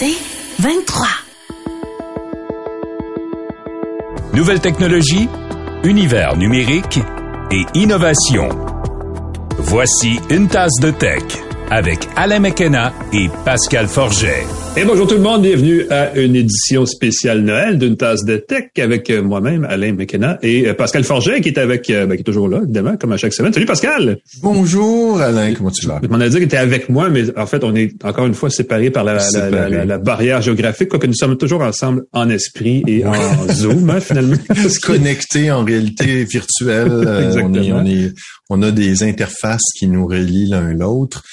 C'est 23. Nouvelle technologie, univers numérique et innovation. Voici une tasse de tech avec Alain McKenna et Pascal Forget. Et bonjour tout le monde, bienvenue à une édition spéciale Noël d'une tasse de tech avec euh, moi-même, Alain McKenna, et euh, Pascal Forget qui est avec, euh, ben, qui est toujours là, évidemment, comme à chaque semaine. Salut Pascal! Bonjour Alain, comment tu vas? Je m'en ai dit qu'il était avec moi, mais en fait, on est encore une fois séparés par la, la, la, la, barrière géographique, quoique nous sommes toujours ensemble en esprit et en Zoom, hein, finalement. Connectés en réalité virtuelle. on, est, on, est, on a des interfaces qui nous relient l'un l'autre.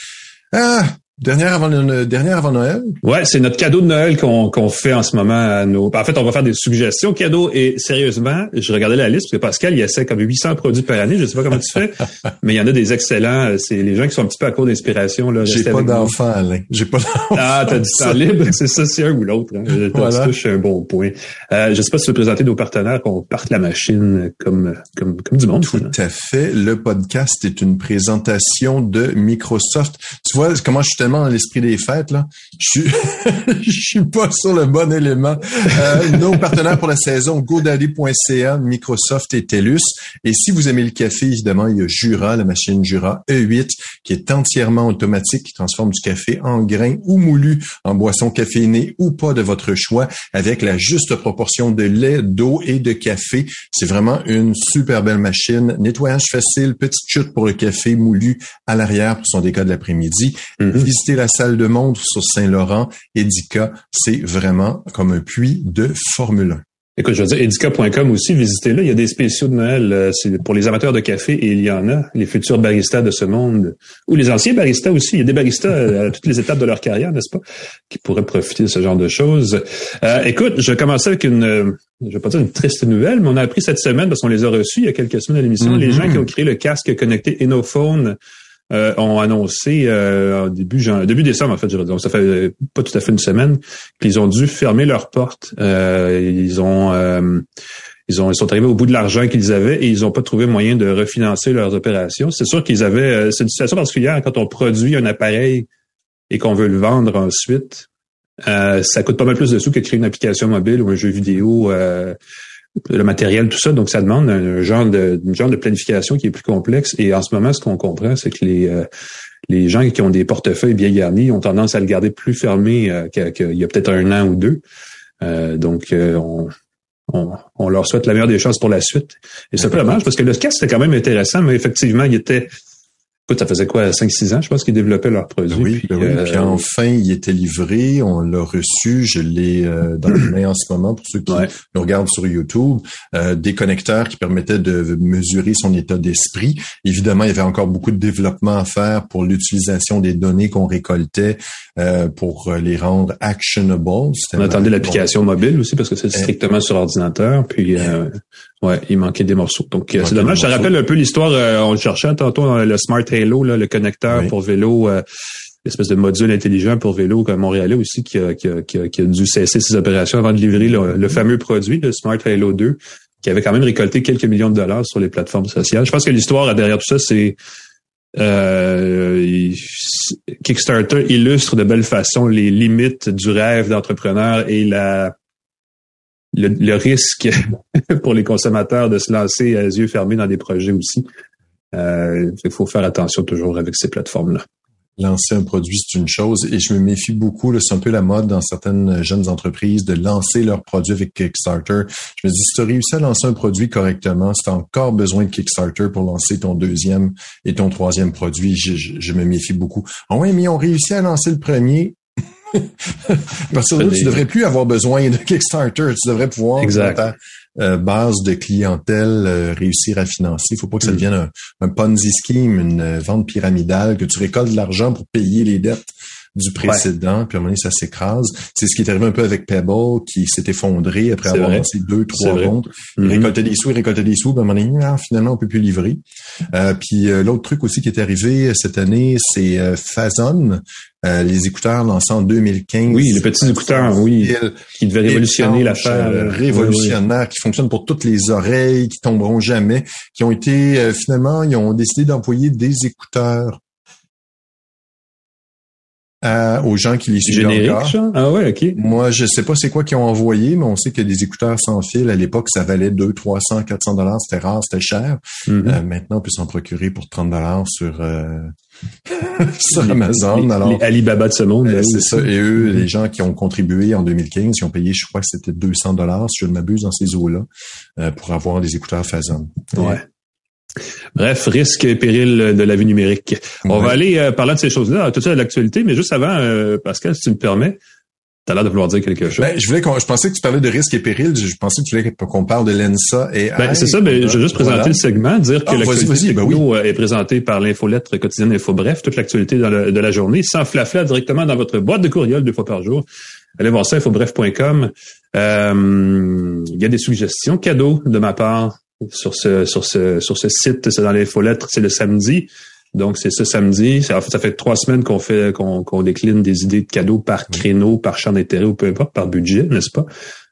Ah, Dernière avant, dernière avant Noël? Ouais, c'est notre cadeau de Noël qu'on qu'on fait en ce moment à nos. En fait, on va faire des suggestions cadeaux et sérieusement, je regardais la liste parce que Pascal, il essaie comme 800 produits par année. Je sais pas comment tu fais, mais il y en a des excellents. C'est les gens qui sont un petit peu à court d'inspiration. J'ai pas d'enfant, Alain. J'ai pas d'enfant. Ah, t'as du temps libre. C'est ça, c'est un ou l'autre. Hein. Voilà. Tu touches un bon point. Euh, je sais pas si tu veux présenter nos partenaires qu'on parte la machine comme comme comme du monde. Tout à fait. Le podcast est une présentation de Microsoft. Tu vois comment je suis dans l'esprit des fêtes. Je suis, suis pas sur le bon élément. Euh, nos partenaires pour la saison, GoDaddy.ca, Microsoft et TELUS. Et si vous aimez le café, évidemment, il y a Jura, la machine Jura E8, qui est entièrement automatique, qui transforme du café en grain ou moulu en boisson caféinée ou pas de votre choix, avec la juste proportion de lait, d'eau et de café. C'est vraiment une super belle machine. Nettoyage facile, petite chute pour le café moulu à l'arrière pour son déca de l'après-midi. Mm-hmm. Visitez la salle de montre sur Saint-Laurent. Edica, c'est vraiment comme un puits de Formule 1. Écoute, je veux dire, edica.com aussi, visitez-le. Il y a des spéciaux de Noël. Euh, c'est pour les amateurs de café et il y en a. Les futurs baristas de ce monde. Ou les anciens baristas aussi. Il y a des baristas euh, à toutes les étapes de leur carrière, n'est-ce pas? Qui pourraient profiter de ce genre de choses. Euh, écoute, je vais commencer avec une, je vais pas dire une triste nouvelle, mais on a appris cette semaine, parce qu'on les a reçus il y a quelques semaines à l'émission, les mm-hmm. gens qui ont créé le casque connecté Enophone euh, ont annoncé euh, début début décembre en fait, donc ça fait pas tout à fait une semaine qu'ils ont dû fermer leurs portes. Euh, ils ont euh, ils ont ils sont arrivés au bout de l'argent qu'ils avaient et ils n'ont pas trouvé moyen de refinancer leurs opérations. C'est sûr qu'ils avaient c'est une situation particulière quand on produit un appareil et qu'on veut le vendre ensuite. ça coûte pas mal plus de sous que créer une application mobile ou un jeu vidéo le matériel, tout ça. Donc, ça demande un, genre de, genre de planification qui est plus complexe. Et en ce moment, ce qu'on comprend, c'est que les, euh, les gens qui ont des portefeuilles bien garnis ont tendance à le garder plus fermé euh, qu'il y a peut-être un an ou deux. Euh, donc, on, on, leur souhaite la meilleure des chances pour la suite. Et c'est un peu dommage parce que le cas, c'était quand même intéressant, mais effectivement, il était Écoute, ça faisait quoi, 5-6 ans, je pense, qu'ils développaient leur produit. Oui, puis, oui. puis euh, enfin, il était livré, on l'a reçu, je l'ai euh, dans les mains en ce moment pour ceux qui nous regardent sur YouTube, euh, des connecteurs qui permettaient de mesurer son état d'esprit. Évidemment, il y avait encore beaucoup de développement à faire pour l'utilisation des données qu'on récoltait pour les rendre actionable. On attendait l'application mobile aussi parce que c'est strictement sur ordinateur. Puis Ouais, il manquait des morceaux. Donc, euh, c'est dommage. Ça rappelle un peu l'histoire, euh, on le cherchait tantôt dans le Smart Halo, là, le connecteur pour vélo, euh, l'espèce de module intelligent pour vélo comme Montréalais aussi, qui a, qui, a, qui, a, dû cesser ses opérations avant de livrer le, fameux produit, le Smart Halo 2, qui avait quand même récolté quelques millions de dollars sur les plateformes sociales. Je pense que l'histoire derrière tout ça, c'est euh, Kickstarter illustre de belle façon les limites du rêve d'entrepreneur et la le, risque pour les consommateurs de se lancer à yeux fermés dans des projets aussi. Euh, il faut faire attention toujours avec ces plateformes-là. Lancer un produit, c'est une chose, et je me méfie beaucoup, c'est un peu la mode dans certaines jeunes entreprises de lancer leur produit avec Kickstarter. Je me dis, si tu as réussi à lancer un produit correctement, si tu as encore besoin de Kickstarter pour lancer ton deuxième et ton troisième produit, je, je, me méfie beaucoup. Ah oui, mais on réussit à lancer le premier, parce que tu devrais plus avoir besoin de Kickstarter. Tu devrais pouvoir euh, base de clientèle euh, réussir à financer. Il faut pas que ça Mm. devienne un, un Ponzi scheme, une euh, vente pyramidale, que tu récoltes de l'argent pour payer les dettes du précédent, puis à un moment donné, ça s'écrase. C'est ce qui est arrivé un peu avec Pebble, qui s'est effondré après avoir vrai. lancé deux, trois rondes. Il Mhm. récoltait des sous, il récoltait des sous, puis à un moment donné, ah, finalement, on peut plus livrer. Euh, puis euh, l'autre truc aussi qui est arrivé cette année, c'est euh, Fazon, euh, les écouteurs lancés en 2015. Oui, les petits écouteurs, oui, qui devait révolutionner l'affaire. euh, révolutionnaire, qui fonctionnent pour toutes les oreilles, qui tomberont jamais, qui ont été, euh, finalement, ils ont décidé d'employer des écouteurs à- aux gens qui les suivent Générique, encore. ça? Ah ouais, ok. Moi, je sais pas c'est quoi qu'ils ont envoyé, mais on sait que des écouteurs sans fil, à l'époque, ça valait 200, 300, 400 dollars. C'était rare, c'était cher. Mhm. Euh, maintenant, on peut s'en procurer pour 30 dollars sur, euh, sur Amazon. Les- Alors, les Alibaba de ce monde. euh, c'est ça. Et eux, les gens qui ont contribué en 2015, ils ont payé, je crois que c'était 200 dollars, si je ne m'abuse, dans ces eaux-là, euh, pour avoir des écouteurs Fazon. Ouais. Bref, risque et péril de la vie numérique. On Ouais. va aller euh, parler de ces choses-là, tout ça de l'actualité, mais juste avant, euh, Pascal, si tu me permets, tu as l'air de vouloir dire quelque chose. Ben, je voulais qu'on, je pensais que tu parlais de risques et périls. Je pensais que tu voulais qu'on parle de l'ENSA et Ben, c'est ça, ben, je vais juste présenter Voilà. le segment, dire que Ah, l'actualité ben techno, euh, est présentée par l'infolettre quotidienne Info Bref, toute l'actualité de la journée, sans flafla directement dans votre boîte de courriel deux fois par jour. Allez voir ça, infobref.com. Euh, Il y a des suggestions cadeaux de ma part sur ce, sur ce, sur ce site. C'est dans l'infolettre, c'est le samedi. Donc, c'est ce samedi. Ça, ça fait trois semaines qu'on fait, qu'on qu'on décline des idées de cadeaux par créneau, par champ d'intérêt ou peu importe, par budget, n'est-ce pas?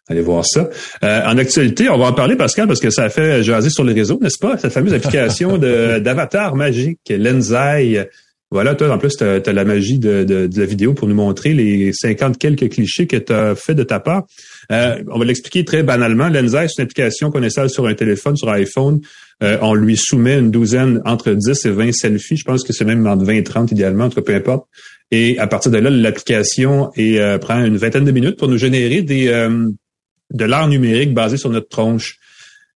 Allez voir ça. Euh, en actualité, on va en parler, Pascal, parce que ça a fait jaser sur les réseaux, n'est-ce pas? Cette fameuse application d'avatar magique, Lensai. Voilà, toi, en plus, tu as, la magie de, la vidéo pour nous montrer les 50 quelques clichés que tu as fait de ta part. Euh, on va l'expliquer très banalement. Lensai, c'est une application qu'on installe sur un téléphone, sur iPhone. Euh, on lui soumet une douzaine, entre 10 et 20 selfies. Je pense que c'est même entre 20 et 30 idéalement, en tout cas, peu importe. Et à partir de là, l'application euh, prend une vingtaine de minutes pour nous générer des, euh, de l'art numérique basé sur notre tronche.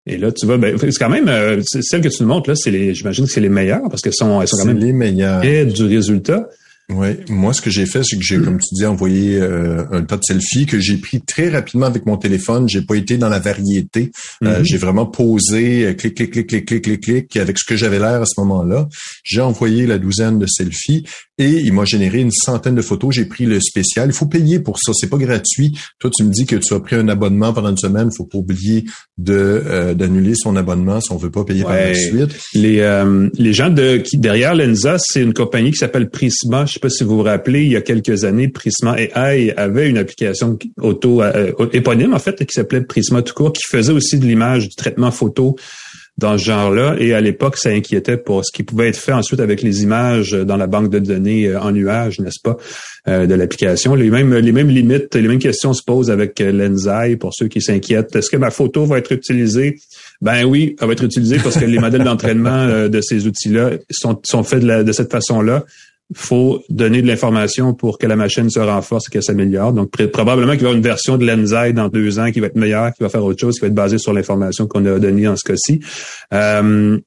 Et là, tu vois, ben, c'est quand même, euh, celles que tu nous montres là, c'est les, j'imagine que c'est les meilleures parce qu'elles sont, elles sont quand même les meilleurs. près du résultat. Oui, moi ce que j'ai fait, c'est que j'ai, comme tu dis, envoyé euh, un tas de selfies que j'ai pris très rapidement avec mon téléphone. J'ai pas été dans la variété. Euh, Mhm. j'ai vraiment posé, euh, clic, clic, clic, clic, clic, clic, clic, avec ce que j'avais l'air à ce moment-là. J'ai envoyé la douzaine de selfies et il m'a généré une centaine de photos. J'ai pris le spécial. Il faut payer pour ça. C'est pas gratuit. Toi, tu me dis que tu as pris un abonnement pendant une semaine. Il faut pas oublier de euh, d'annuler son abonnement si on veut pas payer par la suite. Les, euh, les gens de qui derrière Lenza, c'est une compagnie qui s'appelle Prisma. Je sais pas si vous vous rappelez, il y a quelques années, Prisma AI avait une application auto euh, éponyme en fait qui s'appelait Prisma tout court, qui faisait aussi de l'image, du traitement photo dans ce genre-là. Et à l'époque, ça inquiétait pour ce qui pouvait être fait ensuite avec les images dans la banque de données euh, en nuage, n'est-ce pas, euh, de l'application. Les mêmes, les mêmes limites, les mêmes questions se posent avec euh, Lensai pour ceux qui s'inquiètent. Est-ce que ma photo va être utilisée? Ben oui, elle va être utilisée parce que les modèles d'entraînement de ces outils-là sont, sont faits de, la- de cette façon-là. Faut donner de l'information pour que la machine se renforce et qu'elle s'améliore. Donc, pr- probablement qu'il y avoir une version de Lensai dans deux ans qui va être meilleure, qui va faire autre chose, qui va être basée sur l'information qu'on a donnée en ce cas-ci. Euh,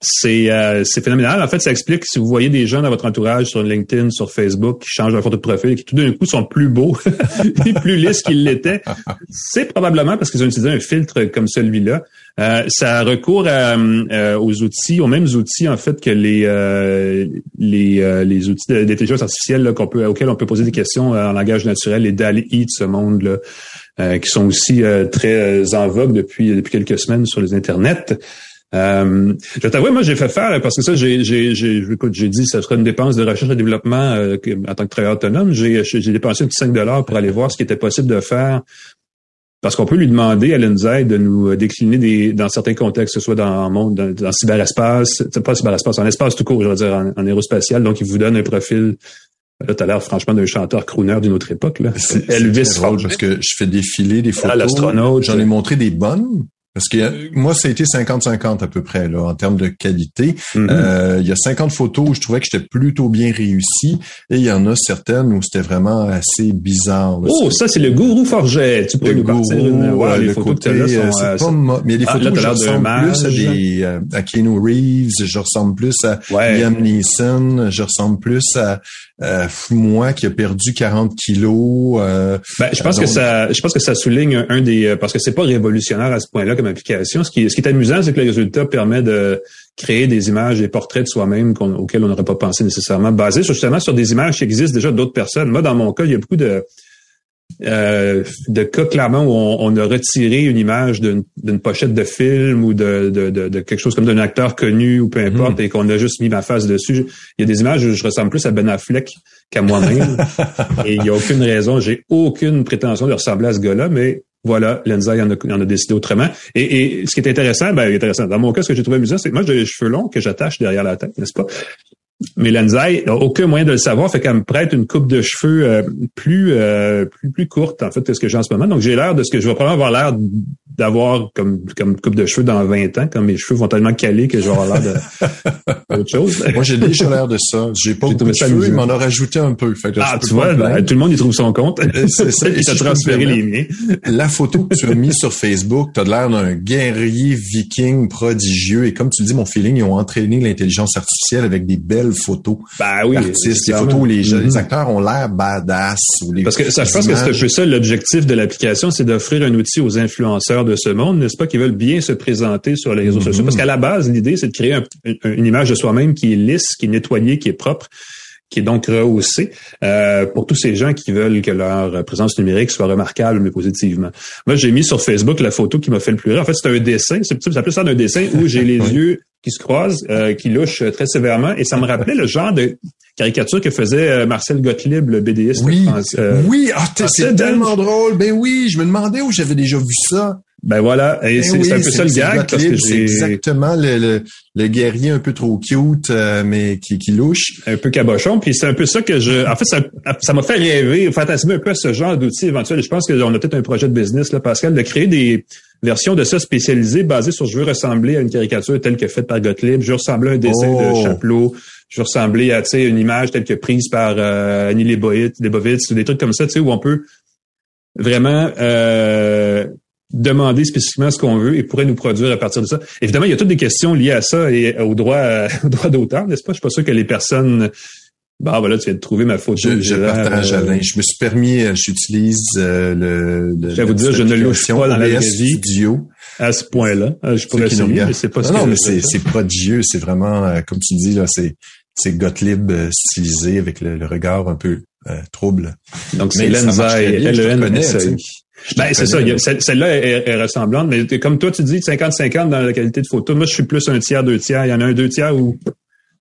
c'est euh, phénoménal. En fait, ça explique si vous voyez des gens dans votre entourage sur LinkedIn, sur Facebook, qui changent leur photo de profil et qui tout d'un coup sont plus beaux plus lisses qu'ils l'étaient, c'est probablement parce qu'ils ont utilisé un filtre comme celui-là. Euh, ça recourt à, euh, aux outils, aux mêmes outils en fait que les euh, les, euh, les outils d'intelligence artificielle qu'on peut auxquels on peut poser des questions euh, en langage naturel, les DALI de ce monde là, euh, qui sont aussi euh, très euh, en vogue depuis depuis quelques semaines sur les internets. Euh, je t'avoue, moi, j'ai fait faire, parce que ça, j'ai, j'ai, j'ai, écoute, j'ai dit, ça serait une dépense de recherche et développement euh, en tant que travailleur autonome. J'ai, j'ai dépensé un petit 5 dollars pour aller voir ce qui était possible de faire. Parce qu'on peut lui demander à l'ENZAI de nous décliner des, dans certains contextes, que ce soit dans le monde, dans, dans cyberespace, pas cyberespace, en espace tout court, je veux dire, en, en aérospatial. Donc, il vous donne un profil. Là, t'as l'air franchement d'un chanteur crooner d'une autre époque, là. C'est Elvis c'est drôle parce que je fais défiler des photos. l'astronaute. J'en ai montré des bonnes. Parce que euh, moi, ça a été 50-50 à peu près là en termes de qualité. Mhm. Euh, il y a 50 photos où je trouvais que j'étais plutôt bien réussi et il y en a certaines où c'était vraiment assez bizarre. là. Oh, ça, c'est le gourou Forget. Tu peux le nous partir gourou, une... euh, les le photos côté, que euh, là c'est sont... pas mo- mais les Ah, photos là, où je ressemble plus à des euh, à Keanu Reeves, je ressemble plus à Ouais. Liam Neeson, je ressemble plus à, à moi qui a perdu 40 kilos. Ben, je pense que ça, je pense que ça souligne un, un des, parce que c'est pas révolutionnaire à ce point-là comme application. Ce qui, ce qui est amusant, c'est que le résultat permet de créer des images, des portraits de soi-même auxquels on n'aurait pas pensé nécessairement, basés sur, justement sur des images qui existent déjà d'autres personnes. Moi, dans mon cas, il y a beaucoup de, euh, de cas clairement où on, on a retiré une image d'une pochette de film ou de, de, de, de quelque chose comme d'un acteur connu ou peu importe et qu'on a juste mis ma face dessus. Il y a des images où je ressemble plus à Ben Affleck qu'à moi-même et il n'y a aucune raison, j'ai aucune prétention de ressembler à ce gars-là, mais voilà, Lenza en a, en a décidé autrement. Et, et ce qui est intéressant, ben intéressant. Dans mon cas, ce que j'ai trouvé amusant, c'est que moi j'ai les cheveux longs que j'attache derrière la tête, n'est-ce pas? Mais Lenzai n'a aucun moyen de le savoir, fait qu'elle me prête une coupe de cheveux euh, plus, euh, plus plus courte en fait que ce que j'ai en ce moment. Donc j'ai l'air de ce que je vais probablement avoir l'air d'avoir comme comme coupe de cheveux dans 20 ans, comme mes cheveux vont tellement caler que avoir l'air de autre chose. moi, j'ai déjà l'air de ça. J'ai pas beaucoup de ça cheveux, il m'en a rajouté un peu. Fait que Ah, tu vois, ben, tout le monde y trouve son compte. C'est ça. Et me transféré les miens. La photo que tu as mise sur Facebook, tu as l'air d'un guerrier viking prodigieux. Et comme tu le dis, mon feeling, ils ont entraîné l'intelligence artificielle avec des belles photos Ben oui. d'artistes, des clairement. photos où les, Mhm. les acteurs ont l'air badass. Ou les, Parce que ça, je les pense que c'est un peu ça l'objectif de l'application, c'est d'offrir un outil aux influenceurs de ce monde, n'est-ce pas, qui veulent bien se présenter sur les réseaux Mhm. sociaux? Parce qu'à la base, l'idée, c'est de créer un- un- une image de soi-même qui est lisse, qui est nettoyée, qui est propre, qui est donc rehaussée euh, pour tous ces gens qui veulent que leur présence numérique soit remarquable, mais positivement. Moi, j'ai mis sur Facebook la photo qui m'a fait le plus rire. En fait, c'est un dessin, c'est ça plus ça d'un dessin où j'ai les Oui. yeux qui se croisent, euh, qui louchent très sévèrement, et ça me rappelait le genre de caricature que faisait euh, Marcel Gottlieb, le BDiste Oui, euh, oui, ah, c'est tellement drôle. Ben oui, je me demandais où j'avais déjà vu ça. Ben voilà, et Ben c'est oui, un peu ça le gag parce Gottlieb, que c'est exactement le, le, le guerrier un peu trop cute, euh, mais qui, qui louche. un peu cabochon, puis c'est un peu ça que je... En fait, ça ça m'a fait rêver, fantasmer un peu à ce genre d'outils éventuel. Je pense qu'on a peut-être un projet de business, là, Pascal, de créer des versions de ça spécialisées basées sur je veux ressembler à une caricature telle que faite par Gottlieb, je veux ressembler à un dessin Oh. de Chapelot, je veux ressembler à tu sais, une image telle que prise par euh, Annie Leibovitz, Leibovitz, ou des trucs comme ça, tu sais, où on peut vraiment euh, demander spécifiquement ce qu'on veut et pourrait nous produire à partir de ça. Évidemment, il y a toutes des questions liées à ça et au droit, euh, au droit d'auteur, n'est-ce pas? Je suis pas sûr que les personnes... Bah voilà, tu viens de trouver ma photo. Je, je partage, euh, Alain. Je me suis permis, euh, j'utilise euh, le, le. Je vais vous dire, je ne louche pas dans la vraie vie. Studio. à ce point-là. Euh, Je pourrais essayer, mais c'est pas ce non, que non, mais c'est, c'est prodigieux. C'est vraiment, euh, comme tu dis, là, c'est, c'est Gottlieb euh, stylisé avec le, le regard un peu euh, trouble. Donc, c'est Lenza et LENSA. te Ben, c'est ça. Celle-là est, est ressemblante, mais comme toi, tu dis 50-50 dans la qualité de photo. Moi, je suis plus un tiers, deux tiers. Il y en a un deux tiers où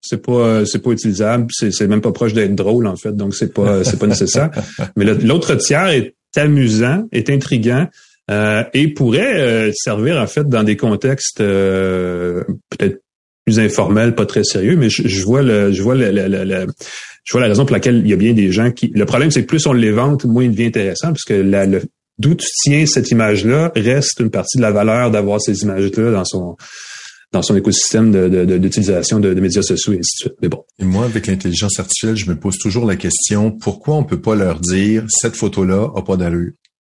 c'est pas euh, c'est pas utilisable, c'est même pas proche d'être drôle en fait, donc c'est pas c'est pas nécessaire. Mais l'autre tiers est amusant, est intriguant euh, et pourrait euh, servir en fait dans des contextes euh, peut-être plus informels, pas très sérieux, mais je, vois le je vois le, je vois la raison pour laquelle il y a bien des gens qui. Le problème, c'est que plus on les vante, moins il devient intéressant, puisque la, le, d'où tu tiens cette image-là reste une partie de la valeur d'avoir ces images-là dans son dans son écosystème de, de- d'utilisation de, de médias sociaux et ainsi de suite. Mais bon. Et moi, avec l'intelligence artificielle, je me pose toujours la question, pourquoi on peut pas leur dire, cette photo-là a pas d'allure?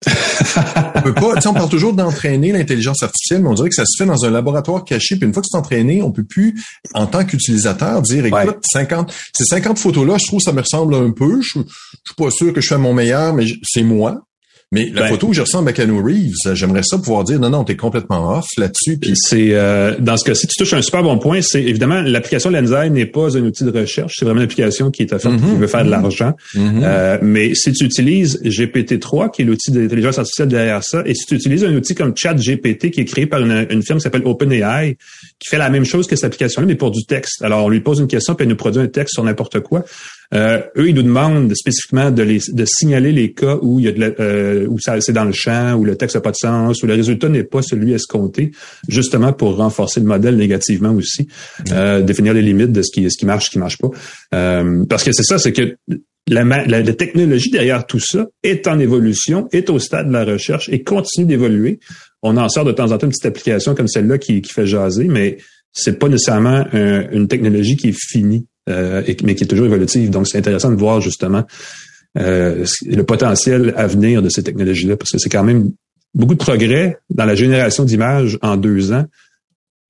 On peut pas, tu sais, on parle toujours d'entraîner l'intelligence artificielle, mais on dirait que ça se fait dans un laboratoire caché, puis une fois que c'est entraîné, on peut plus, en tant qu'utilisateur, dire, écoute, Ouais. 50, ces 50 photos-là, je trouve que ça me ressemble un peu, je, je suis pas sûr que je fais mon meilleur, mais c'est moi. Mais la Ben. photo où je ressemble à Keanu Reeves, j'aimerais ça pouvoir dire, non, non, t'es complètement off là-dessus, puis C'est euh, dans ce cas-ci, tu touches un super bon point. C'est évidemment l'application Lensai n'est pas un outil de recherche, c'est vraiment une application qui est offerte Mhm. qui veut faire de l'argent. Mhm. Euh, mais si tu utilises GPT-3, qui est l'outil d'intelligence artificielle derrière ça, et si tu utilises un outil comme ChatGPT, qui est créé par une, une firme qui s'appelle OpenAI, qui fait la même chose que cette application-là, mais pour du texte. Alors, on lui pose une question, puis elle nous produit un texte sur n'importe quoi. Euh, eux, ils nous demandent spécifiquement de, les, de signaler les cas où il y a de la- euh, où ça c'est dans le champ, où le texte n'a pas de sens, où le résultat n'est pas celui escompté, justement pour renforcer le modèle négativement aussi, euh, définir les limites de ce qui, ce qui marche, ce qui marche pas. Euh, parce que c'est ça, c'est que la, la- la technologie derrière tout ça est en évolution, est au stade de la recherche et continue d'évoluer. on en sort de temps en temps une petite application comme celle-là qui, qui fait jaser, mais c'est pas nécessairement une technologie qui est finie, euh, mais qui est toujours évolutive. Donc, c'est intéressant de voir justement euh, le potentiel à venir de ces technologies-là, parce que c'est quand même beaucoup de progrès dans la génération d'images en deux ans,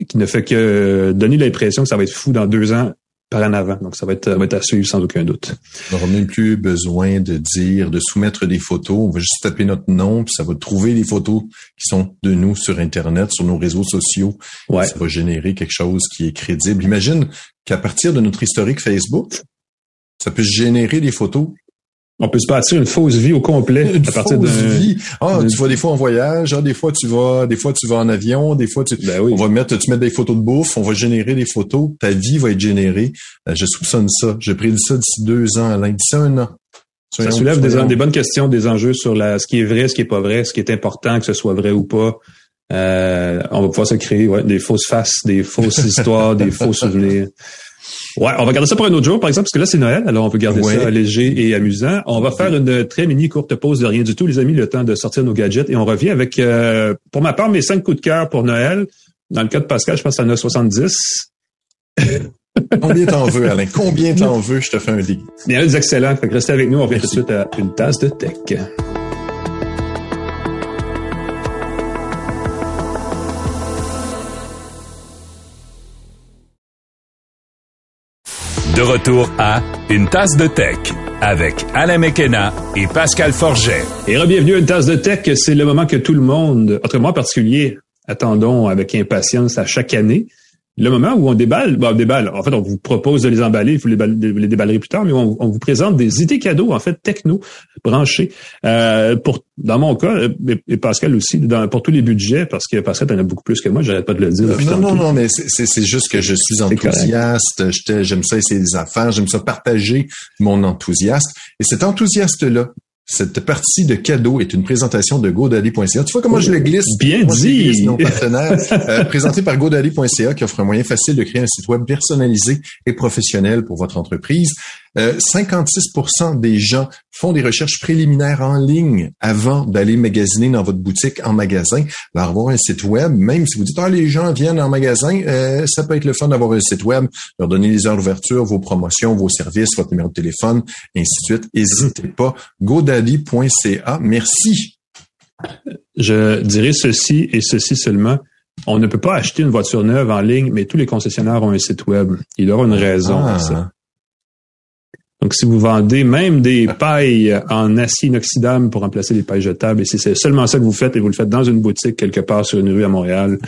qui ne fait que donner l'impression que ça va être fou dans deux ans par en avant. Donc, ça va être, va être à suivre sans aucun doute. On n'aura même plus besoin de dire, de soumettre des photos. On va juste taper notre nom, puis ça va trouver les photos qui sont de nous sur Internet, sur nos réseaux sociaux. Ouais. Ça va générer quelque chose qui est crédible. Imagine qu'à partir de notre historique Facebook, ça peut générer des photos on peut se bâtir une fausse vie au complet une à partir vie. Ah, tu vas des fois en voyage, ah, des fois tu vas, des fois tu vas en avion, des fois tu, ben oui. on va mettre, tu mets des photos de bouffe, on va générer des photos, ta vie va être générée. Euh, je soupçonne ça. J'ai prédit ça d'ici deux ans, Alain, d'ici un an. Ça soulève des, des, bonnes questions, des enjeux sur la, ce qui est vrai, ce qui est pas vrai, ce qui est important que ce soit vrai ou pas. Euh, on va pouvoir se créer ouais, des fausses faces, des fausses histoires, des faux souvenirs. Ouais, on va garder ça pour un autre jour, par exemple, parce que là, c'est Noël, alors on peut garder ça léger et amusant. On va faire une très mini courte pause de rien du tout, les amis, le temps de sortir nos gadgets, et on revient avec, euh, pour ma part, mes cinq coups de cœur pour Noël. Dans le cas de Pascal, je pense ça en a 70. Combien t'en veux, Alain? Combien t'en veux? Je te fais un lit. Il y en a des excellents. Fait que restez avec nous. On revient tout de suite à une tasse de tech. De retour à Une tasse de tech avec Alain Mekena et Pascal Forget. Et bienvenue à Une tasse de tech. C'est le moment que tout le monde, autrement particulier, attendons avec impatience à chaque année le moment où on déballe, bon, on déballe, en fait, on vous propose de les emballer, vous les, les déballerez plus tard, mais on, vous présente des idées cadeaux, en fait, techno, branchés. Euh, pour, dans mon cas, et, Pascal aussi, dans, pour tous les budgets, parce que Pascal en a beaucoup plus que moi, j'arrête pas de le dire. non, non, non, mais c'est juste que je suis enthousiaste, j'aime ça essayer des affaires, j'aime ça partager mon enthousiasme. Et cet enthousiaste-là, cette partie de cadeau est une présentation de GoDaddy.ca. Tu vois comment je le glisse? Bien dit! partenaire, euh, présenté par GoDaddy.ca qui offre un moyen facile de créer un site web personnalisé et professionnel pour votre entreprise. 56% euh, des gens font des recherches préliminaires en ligne avant d'aller magasiner dans votre boutique en magasin. Alors, avoir un site web, même si vous dites, ah, les gens viennent en magasin, euh, ça peut être le fun d'avoir un site web, leur donner les heures d'ouverture, vos promotions, vos services, votre numéro de téléphone, ainsi de suite. N'hésitez pas. godaddy.ca. Merci. Je dirais ceci et ceci seulement. On ne peut pas acheter une voiture neuve en ligne, mais tous les concessionnaires ont un site web. Il aura une raison à ça. Donc, si vous vendez même des pailles en acier inoxydable pour remplacer les pailles jetables, et si c'est seulement ça que vous faites et vous le faites dans une boutique quelque part sur une rue à Montréal,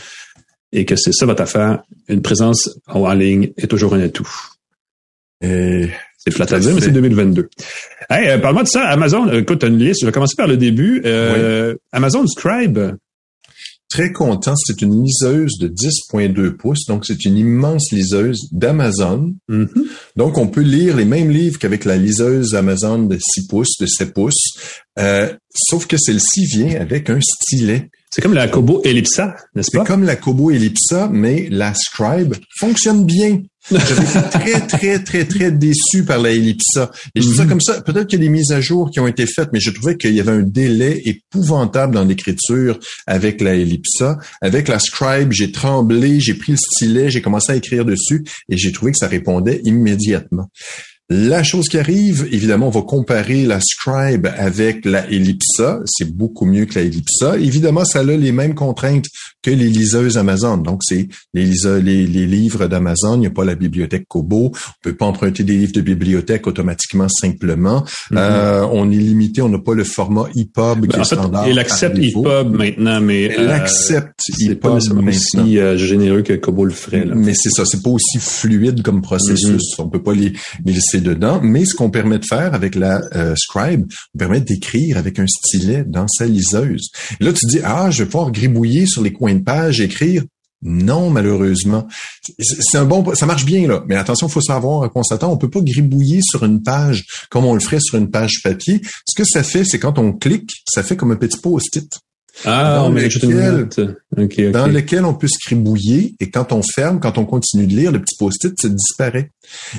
et que c'est ça votre affaire, une présence en ligne est toujours un atout. C'est flat à dire, mais c'est 2022. Hey, euh, parle-moi de ça. Amazon, écoute, une liste. Je vais commencer par le début. Euh, Amazon Scribe, très content. C'est une liseuse de 10.2 pouces, donc c'est une immense liseuse d'Amazon. Mm-hmm. Donc on peut lire les mêmes livres qu'avec la liseuse Amazon de 6 pouces, de 7 pouces, euh, sauf que celle-ci vient avec un stylet. C'est comme la Kobo Ellipsa, n'est-ce pas? C'est comme la Kobo Ellipsa, mais la Scribe fonctionne bien. J'avais été très, très, très, très déçu par la Ellipsa. Et je dis ça mhm. comme ça. Peut-être qu'il y a des mises à jour qui ont été faites, mais je trouvais qu'il y avait un délai épouvantable dans l'écriture avec la Ellipsa. Avec la Scribe, j'ai tremblé, j'ai pris le stylet, j'ai commencé à écrire dessus et j'ai trouvé que ça répondait immédiatement. La chose qui arrive, évidemment, on va comparer la Scribe avec la Ellipsa. C'est beaucoup mieux que la Ellipsa. Évidemment, ça a les mêmes contraintes que les liseuses Amazon. Donc, c'est les, les, les, livres d'Amazon. Il n'y a pas la bibliothèque Kobo. On peut pas emprunter des livres de bibliothèque automatiquement, simplement. Mm-hmm. euh, on est limité. On n'a pas le format EPUB qui ben, est standard. Il accepte EPUB maintenant, mais... Elle euh, accepte EPUB pas aussi euh, généreux que Kobo le ferait. Là. Mais c'est ça. C'est pas aussi fluide comme processus. Mm-hmm. On peut pas les, les laisser dedans, mais ce qu'on permet de faire avec la euh, Scribe, on permet d'écrire avec un stylet dans sa liseuse. Et là, tu dis, ah, je vais pouvoir gribouiller sur les coins de page, écrire? Non, malheureusement. C'est un bon, ça marche bien là, mais attention, il faut savoir qu'on s'attend. On peut pas gribouiller sur une page comme on le ferait sur une page papier. Ce que ça fait, c'est quand on clique, ça fait comme un petit post-it. Ah, dans, lequel, dans lequel on peut scribouiller et quand on ferme, quand on continue de lire, le petit post-it, ça disparaît.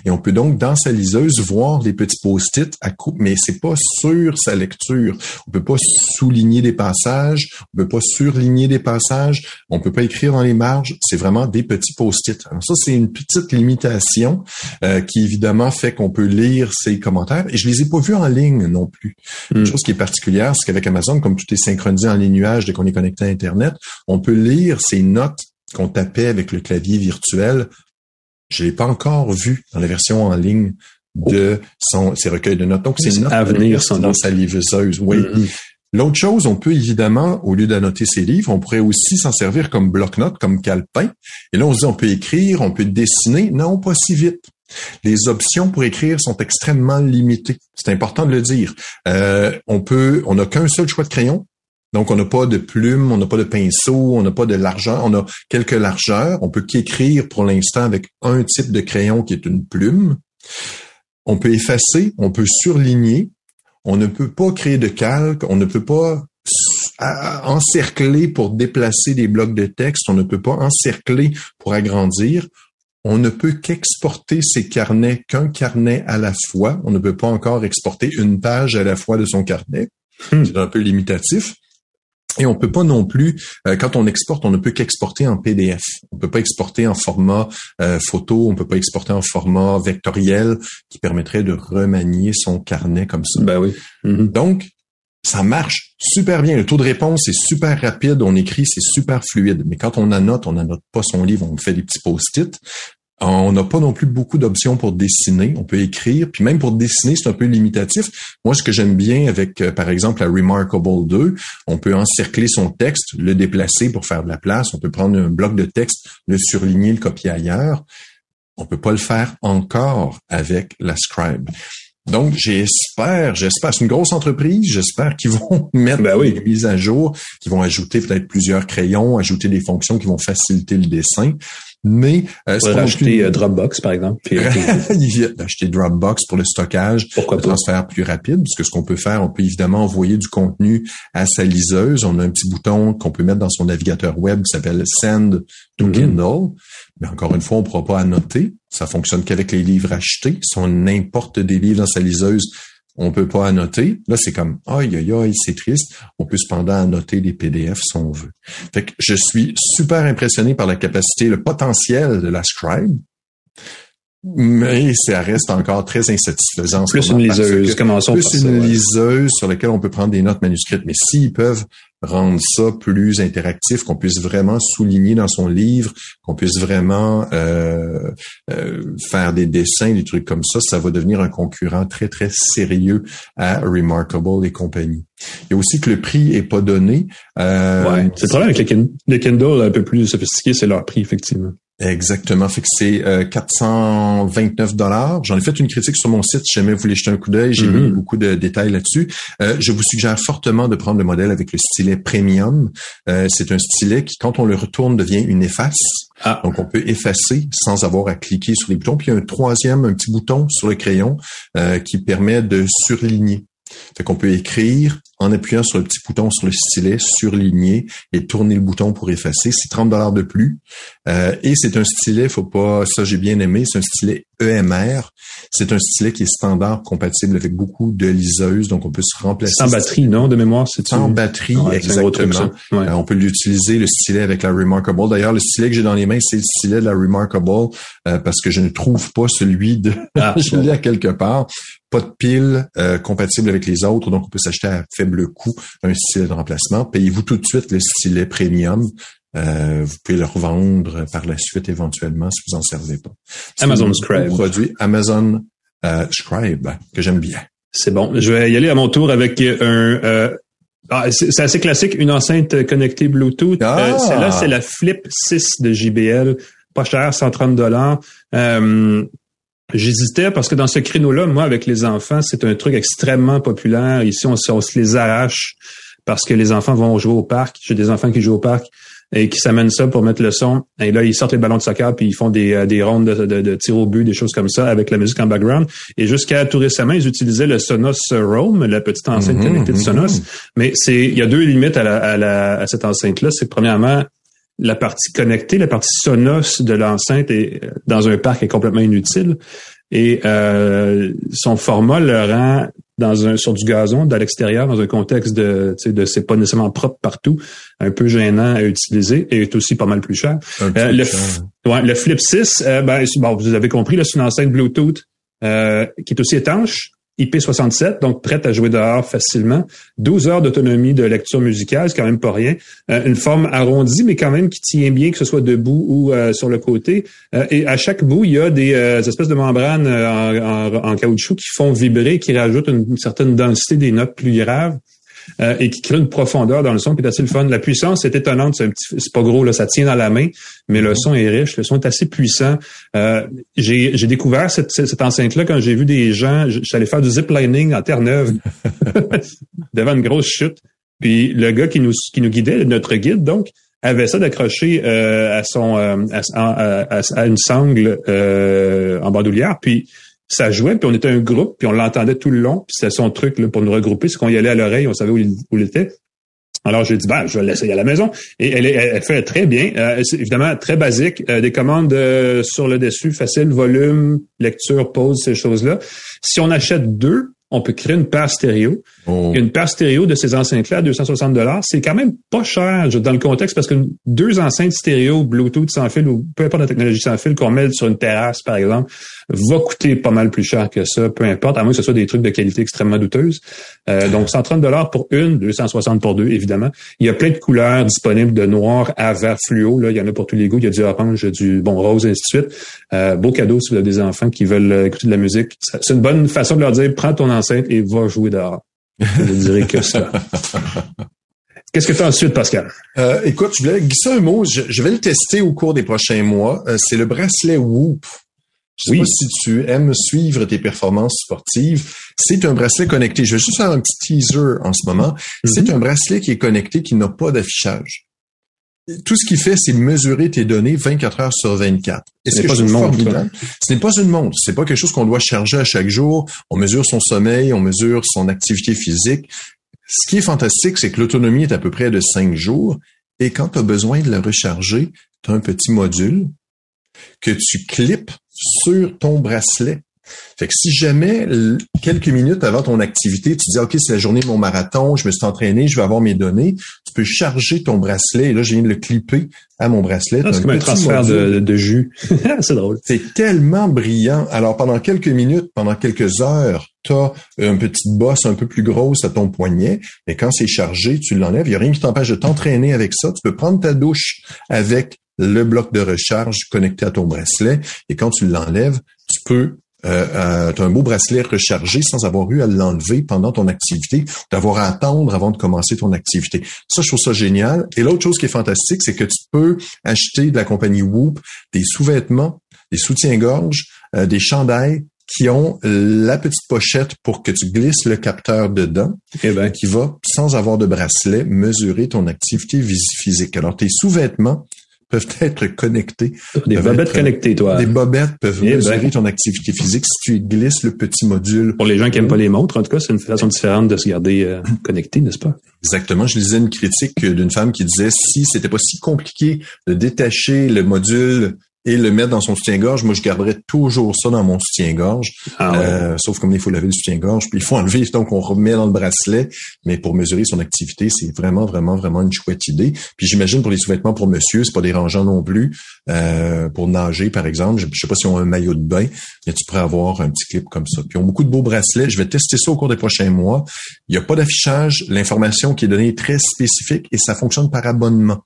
Et on peut donc, dans sa liseuse, voir les petits post-it à coup, mais c'est pas sur sa lecture. On peut pas souligner des passages, on peut pas surligner des passages, on peut pas écrire dans les marges. C'est vraiment des petits post-it. Alors ça, c'est une petite limitation euh, qui évidemment fait qu'on peut lire ces commentaires. Et je les ai pas vus en ligne non plus. Une hmm. chose qui est particulière, c'est qu'avec Amazon, comme tout est synchronisé en les nuages dès qu'on est connecté à Internet, on peut lire ces notes qu'on tapait avec le clavier virtuel. Je l'ai pas encore vu dans la version en ligne de son, ses recueils de notes. Donc, c'est notes à venir dans sa livreuse. Oui. Mm-hmm. L'autre chose, on peut évidemment, au lieu d'annoter ses livres, on pourrait aussi s'en servir comme bloc-notes, comme calepin. Et là, on se dit, on peut écrire, on peut dessiner. Non, pas si vite. Les options pour écrire sont extrêmement limitées. C'est important de le dire. Euh, on peut, on n'a qu'un seul choix de crayon. Donc, on n'a pas de plume, on n'a pas de pinceau, on n'a pas de largeur, on a quelques largeurs. On peut qu'écrire pour l'instant avec un type de crayon qui est une plume. On peut effacer, on peut surligner. On ne peut pas créer de calque, on ne peut pas encercler pour déplacer des blocs de texte, on ne peut pas encercler pour agrandir. On ne peut qu'exporter ces carnets qu'un carnet à la fois. On ne peut pas encore exporter une page à la fois de son carnet. Hmm. C'est un peu limitatif. Et on peut pas non plus, euh, quand on exporte, on ne peut qu'exporter en PDF. On peut pas exporter en format euh, photo, on peut pas exporter en format vectoriel qui permettrait de remanier son carnet comme ça. Ben oui. Mm-hmm. Donc, ça marche super bien. Le taux de réponse est super rapide. On écrit, c'est super fluide. Mais quand on annote, on n'annote pas son livre, on fait des petits post-it. On n'a pas non plus beaucoup d'options pour dessiner. On peut écrire, puis même pour dessiner, c'est un peu limitatif. Moi, ce que j'aime bien avec, euh, par exemple, la Remarkable 2, on peut encercler son texte, le déplacer pour faire de la place. On peut prendre un bloc de texte, le surligner, le copier ailleurs. On peut pas le faire encore avec la Scribe. Donc, j'espère, j'espère, c'est une grosse entreprise, j'espère qu'ils vont mettre ben oui. des mises à jour, qu'ils vont ajouter peut-être plusieurs crayons, ajouter des fonctions qui vont faciliter le dessin. Mais euh, c'est pas acheter euh, Dropbox par exemple. Puis, il vient d'acheter Dropbox pour le stockage, Pourquoi le transfert plus rapide, parce que ce qu'on peut faire, on peut évidemment envoyer du contenu à sa liseuse. On a un petit bouton qu'on peut mettre dans son navigateur web qui s'appelle Send to. Kindle. Mais encore une fois, on ne pourra pas annoter. Ça fonctionne qu'avec les livres achetés. Si on importe des livres dans sa liseuse, on peut pas annoter. Là, c'est comme, aïe, aïe, aïe, c'est triste. On peut cependant annoter des PDF si on veut. Fait que je suis super impressionné par la capacité, le potentiel de la Scribe. Mais ça reste encore très insatisfaisant. Plus une liseuse, commençons Plus une liseuse sur laquelle on peut prendre des notes manuscrites. Mais s'ils peuvent rendre ça plus interactif, qu'on puisse vraiment souligner dans son livre, qu'on puisse vraiment euh, euh, faire des dessins, des trucs comme ça, ça va devenir un concurrent très, très sérieux à Remarkable et compagnie. Il y a aussi que le prix est pas donné. Euh, c'est le problème avec les Kindle un peu plus sophistiqués, c'est leur prix, effectivement. Exactement. Fait que c'est 429 euh, dollars. J'en ai fait une critique sur mon site. Si jamais vous voulez jeter un coup d'œil, j'ai mis mm-hmm. beaucoup de détails là-dessus. Euh, je vous suggère fortement de prendre le modèle avec le stylet premium. Euh, c'est un stylet qui, quand on le retourne, devient une efface. Ah. Donc, on peut effacer sans avoir à cliquer sur les boutons. Puis, il y a un troisième, un petit bouton sur le crayon qui permet de surligner. Fait qu'on peut écrire en appuyant sur le petit bouton sur le stylet, surligner et tourner le bouton pour effacer. C'est 30 dollars de plus. Euh, et c'est un stylet, faut pas, ça j'ai bien aimé, c'est un stylet EMR. C'est un stylet qui est standard, compatible avec beaucoup de liseuses, donc on peut se remplacer. Sans batterie, non, de mémoire, c'est Sans batterie, exactement. Euh, on peut l'utiliser, le stylet avec la Remarkable. D'ailleurs, le stylet que j'ai dans les mains, c'est le stylet de la Remarkable, euh, parce que je ne trouve pas celui de... Ah, je l'ai à quelque part pas de pile euh, compatible avec les autres, donc on peut s'acheter à faible coût un stylet de remplacement. Payez-vous tout de suite le stylet premium. Euh, vous pouvez le revendre par la suite éventuellement si vous en servez pas. Amazon Scribe. Produit Amazon euh, Scribe que j'aime bien. C'est bon. Je vais y aller à mon tour avec un. Ah, c'est assez classique, une enceinte connectée Bluetooth. Ah! Celle-là, c'est la Flip 6 de JBL. Pas cher, 130 dollars. J'hésitais parce que dans ce créneau-là, moi, avec les enfants, c'est un truc extrêmement populaire. Ici, on, on, se les arrache parce que les enfants vont jouer au parc. J'ai des enfants qui jouent au parc et qui s'amènent ça pour mettre le son. Et là, ils sortent les ballons de soccer puis ils font des, euh, des rondes de, de, de tir au but, des choses comme ça avec la musique en background. Et jusqu'à tout récemment, ils utilisaient le Sonos Roam, la petite enceinte mm-hmm, connectée de mm-hmm. Sonos. Mais c'est il y a deux limites à, la, à, la, à cette enceinte-là. C'est premièrement, la partie connectée, la partie sonos de l'enceinte est dans un parc est complètement inutile. Et euh, son format le rend dans un sur du gazon, à l'extérieur, dans un contexte de, de c'est pas nécessairement propre partout, un peu gênant à utiliser et est aussi pas mal plus cher. Euh, le, ouais, le Flip 6, euh, ben, bon, vous avez compris, c'est une enceinte Bluetooth euh, qui est aussi étanche, IP67, donc prête à jouer dehors facilement. 12 heures d'autonomie de lecture musicale, c'est quand même pas rien. Euh, une forme arrondie, mais quand même qui tient bien, que ce soit debout ou euh, sur le côté. Euh, et à chaque bout, il y a des espèces de membranes en, caoutchouc qui font vibrer, qui rajoutent une certaine densité des notes plus graves. Euh, et qui crée une profondeur dans le son qui est assez le fun. La puissance est étonnante, c'est, un petit, c'est pas gros, là, ça tient dans la main, mais le son est riche, le son est assez puissant. Euh, j'ai, j'ai découvert cette, cette enceinte-là quand j'ai vu des gens, j'allais faire du ziplining en Terre-Neuve devant une grosse chute. Puis le gars qui nous, qui nous guidait, notre guide donc, avait ça d'accrocher euh, à son à, à, une sangle en bandoulière. Puis ça jouait, puis on était un groupe, puis on l'entendait tout le long, puis c'était son truc là, pour nous regrouper, c'est qu'on y allait à l'oreille, on savait où il, où il était. Alors j'ai dit ben je vais l'essayer à la maison et elle, elle, fait très bien. Euh, évidemment très basique, euh, des commandes euh, sur le dessus, facile, volume, lecture, pause, ces choses-là. Si on achète deux, on peut créer une paire stéréo. Oh. Une paire stéréo de ces enceintes-là à 260 dollars, c'est quand même pas cher dans le contexte parce que deux enceintes stéréo Bluetooth sans fil ou peu importe la technologie sans fil qu'on met sur une terrasse par exemple, va coûter pas mal plus cher que ça, peu importe, à moins que ce soit des trucs de qualité extrêmement douteuse. Euh, donc 130 dollars pour une, 260 pour deux évidemment. Il y a plein de couleurs disponibles de noir à vert fluo, là, il y en a pour tous les goûts, il y a du orange, du bon rose et ainsi de suite. Euh, beau cadeau si vous avez des enfants qui veulent euh, écouter de la musique. C'est une bonne façon de leur dire prends ton enceinte et va jouer dehors. Je dirais que ça. Qu'est-ce que tu as ensuite, Pascal? Euh, écoute, je voulais glisser un mot. Je, vais le tester au cours des prochains mois. Euh, c'est le bracelet Whoop. Je sais pas si tu aimes suivre tes performances sportives. C'est un bracelet connecté. Je vais juste faire un petit teaser en ce moment. C'est mhm. un bracelet qui est connecté, qui n'a pas d'affichage. Tout ce qu'il fait, c'est mesurer tes données 24 heures sur 24. Ce n'est pas une montre. Ce n'est pas une montre. C'est pas quelque chose qu'on doit charger à chaque jour. On mesure son sommeil, on mesure son activité physique. Ce qui est fantastique, c'est que l'autonomie est à peu près de 5 jours. Et quand tu as besoin de la recharger, tu as un petit module que tu clips sur ton bracelet. Fait que si jamais, quelques minutes avant ton activité, tu dis, OK, c'est la journée de mon marathon, je me suis entraîné, je vais avoir mes données, tu peux charger ton bracelet. Et là, je viens de le clipper à mon bracelet. Ah, c'est comme un transfert de, jus. c'est drôle. C'est tellement brillant. Alors, pendant quelques minutes, pendant quelques heures, tu as une petite bosse un peu plus grosse à ton poignet, mais quand c'est chargé, tu l'enlèves. Il n'y a rien qui t'empêche de t'entraîner avec ça. Tu peux prendre ta douche avec le bloc de recharge connecté à ton bracelet et quand tu l'enlèves, tu peux euh, euh, un beau bracelet rechargé sans avoir eu à l'enlever pendant ton activité, d'avoir à attendre avant de commencer ton activité. Ça, je trouve ça génial. Et l'autre chose qui est fantastique, c'est que tu peux acheter de la compagnie Whoop des sous-vêtements, des soutiens-gorge, euh, des chandails qui ont la petite pochette pour que tu glisses le capteur dedans, et eh ben. qui va, sans avoir de bracelet, mesurer ton activité physique. Alors, tes sous-vêtements peuvent être connectés. Des bobettes connectées, toi. Des bobettes peuvent eh mesurer ben. ton activité physique si tu glisses le petit module. Pour les gens qui aiment pas les montres, en tout cas, c'est une façon différente de se garder euh, connecté, n'est-ce pas? Exactement. Je lisais une critique d'une femme qui disait si c'était pas si compliqué de détacher le module et le mettre dans son soutien-gorge. Moi, je garderais toujours ça dans mon soutien-gorge. Ah euh, sauf comme il faut laver le soutien-gorge, puis il faut enlever, donc on remet dans le bracelet. Mais pour mesurer son activité, c'est vraiment, vraiment, vraiment une chouette idée. Puis j'imagine pour les sous-vêtements pour monsieur, c'est pas dérangeant non plus. Euh, pour nager, par exemple, je, sais pas si on a un maillot de bain, mais tu pourrais avoir un petit clip comme ça. Puis ils ont beaucoup de beaux bracelets. Je vais tester ça au cours des prochains mois. Il n'y a pas d'affichage. L'information qui est donnée est très spécifique et ça fonctionne par abonnement.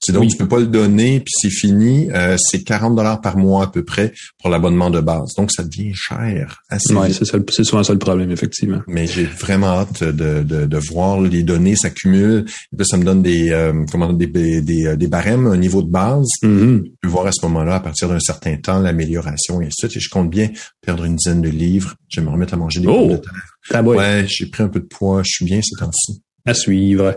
C'est donc, tu peux pas le donner, puis c'est fini. Euh, c'est 40 dollars par mois à peu près pour l'abonnement de base. Donc, ça devient cher. Oui, c'est souvent ça le problème, effectivement. Mais j'ai vraiment hâte de, de, de, voir les données s'accumulent. Ça me donne des, euh, comment, des, des, euh, des, barèmes, un niveau de base. Je peux voir à ce moment-là, à partir d'un certain temps, l'amélioration et ainsi de suite. Et je compte bien perdre une dizaine de livres. Je vais me remettre à manger des oh! de terre. ouais, j'ai pris un peu de poids. Je suis bien ces temps-ci. À suivre.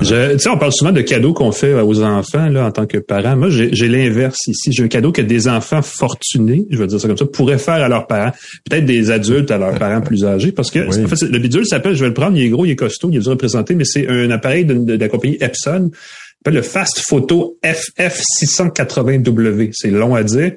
tu sais, on parle souvent de cadeaux qu'on fait aux enfants là en tant que parents. Moi, j'ai l'inverse ici. J'ai un cadeau que des enfants fortunés, je veux dire ça comme ça, pourraient faire à leurs parents. Peut-être des adultes à leurs parents plus âgés, parce que en fait, le bidule s'appelle, je vais le prendre, il est gros, il est costaud, il est dur à présenter, mais c'est un appareil de, de, la compagnie Epson le Fast Photo FF680W. C'est long à dire.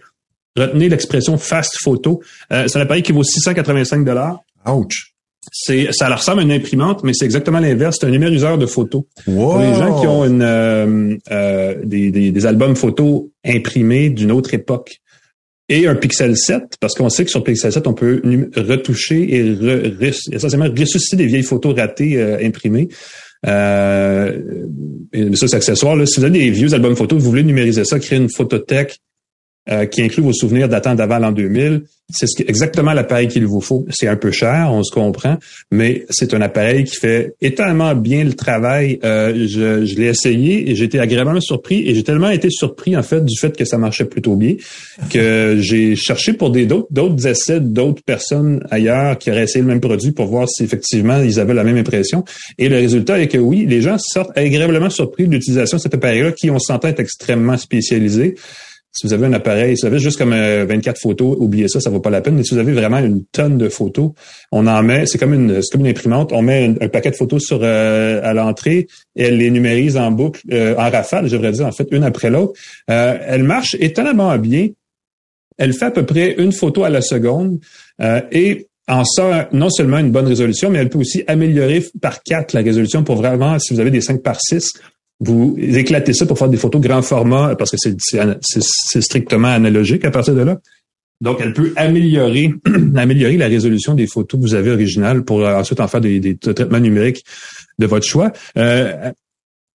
Retenez l'expression Fast Photo. Euh, c'est un appareil qui vaut 685 dollars. Ouch. C'est, ça leur ressemble à une imprimante, mais c'est exactement l'inverse. C'est un numériseur de photos. Wow. Pour les gens qui ont une, euh, euh, des, des, des albums photos imprimés d'une autre époque et un Pixel 7, parce qu'on sait que sur Pixel 7, on peut retoucher et re- essentiellement ressusciter des vieilles photos ratées euh, imprimées. Euh, ça, c'est accessoire. Là. Si vous avez des vieux albums photos, vous voulez numériser ça, créer une photothèque euh, qui inclut vos souvenirs datant d'avant l'an 2000, c'est ce exactement l'appareil qu'il vous faut. C'est un peu cher, on se comprend, mais c'est un appareil qui fait étonnamment bien le travail. Euh, je je l'ai essayé et j'ai été agréablement surpris et j'ai tellement été surpris en fait du fait que ça marchait plutôt bien que j'ai cherché pour des d'autres d'autres essais d'autres personnes ailleurs qui auraient essayé le même produit pour voir si effectivement ils avaient la même impression. Et le résultat est que oui, les gens sortent agréablement surpris de l'utilisation de cet appareil-là qui, on s'entend, est extrêmement spécialisé. Si vous avez un appareil, si vous avez juste comme euh, 24 photos, oubliez ça, ça vaut pas la peine. Mais si vous avez vraiment une tonne de photos, on en met, c'est comme une, c'est comme une imprimante, on met un, paquet de photos sur euh, à l'entrée et elle les numérise en boucle, euh, en rafale, je devrais dire en fait, une après l'autre. Euh, elle marche étonnamment bien. Elle fait à peu près une photo à la seconde euh, et en sort non seulement une bonne résolution, mais elle peut aussi améliorer par quatre la résolution pour vraiment, si vous avez des 5 par 6, vous éclatez ça pour faire des photos grand format parce que c'est, strictement analogique à partir de là. Donc, elle peut améliorer, améliorer la résolution des photos que vous avez originales pour euh, ensuite en faire des, des traitements numériques de votre choix. Euh,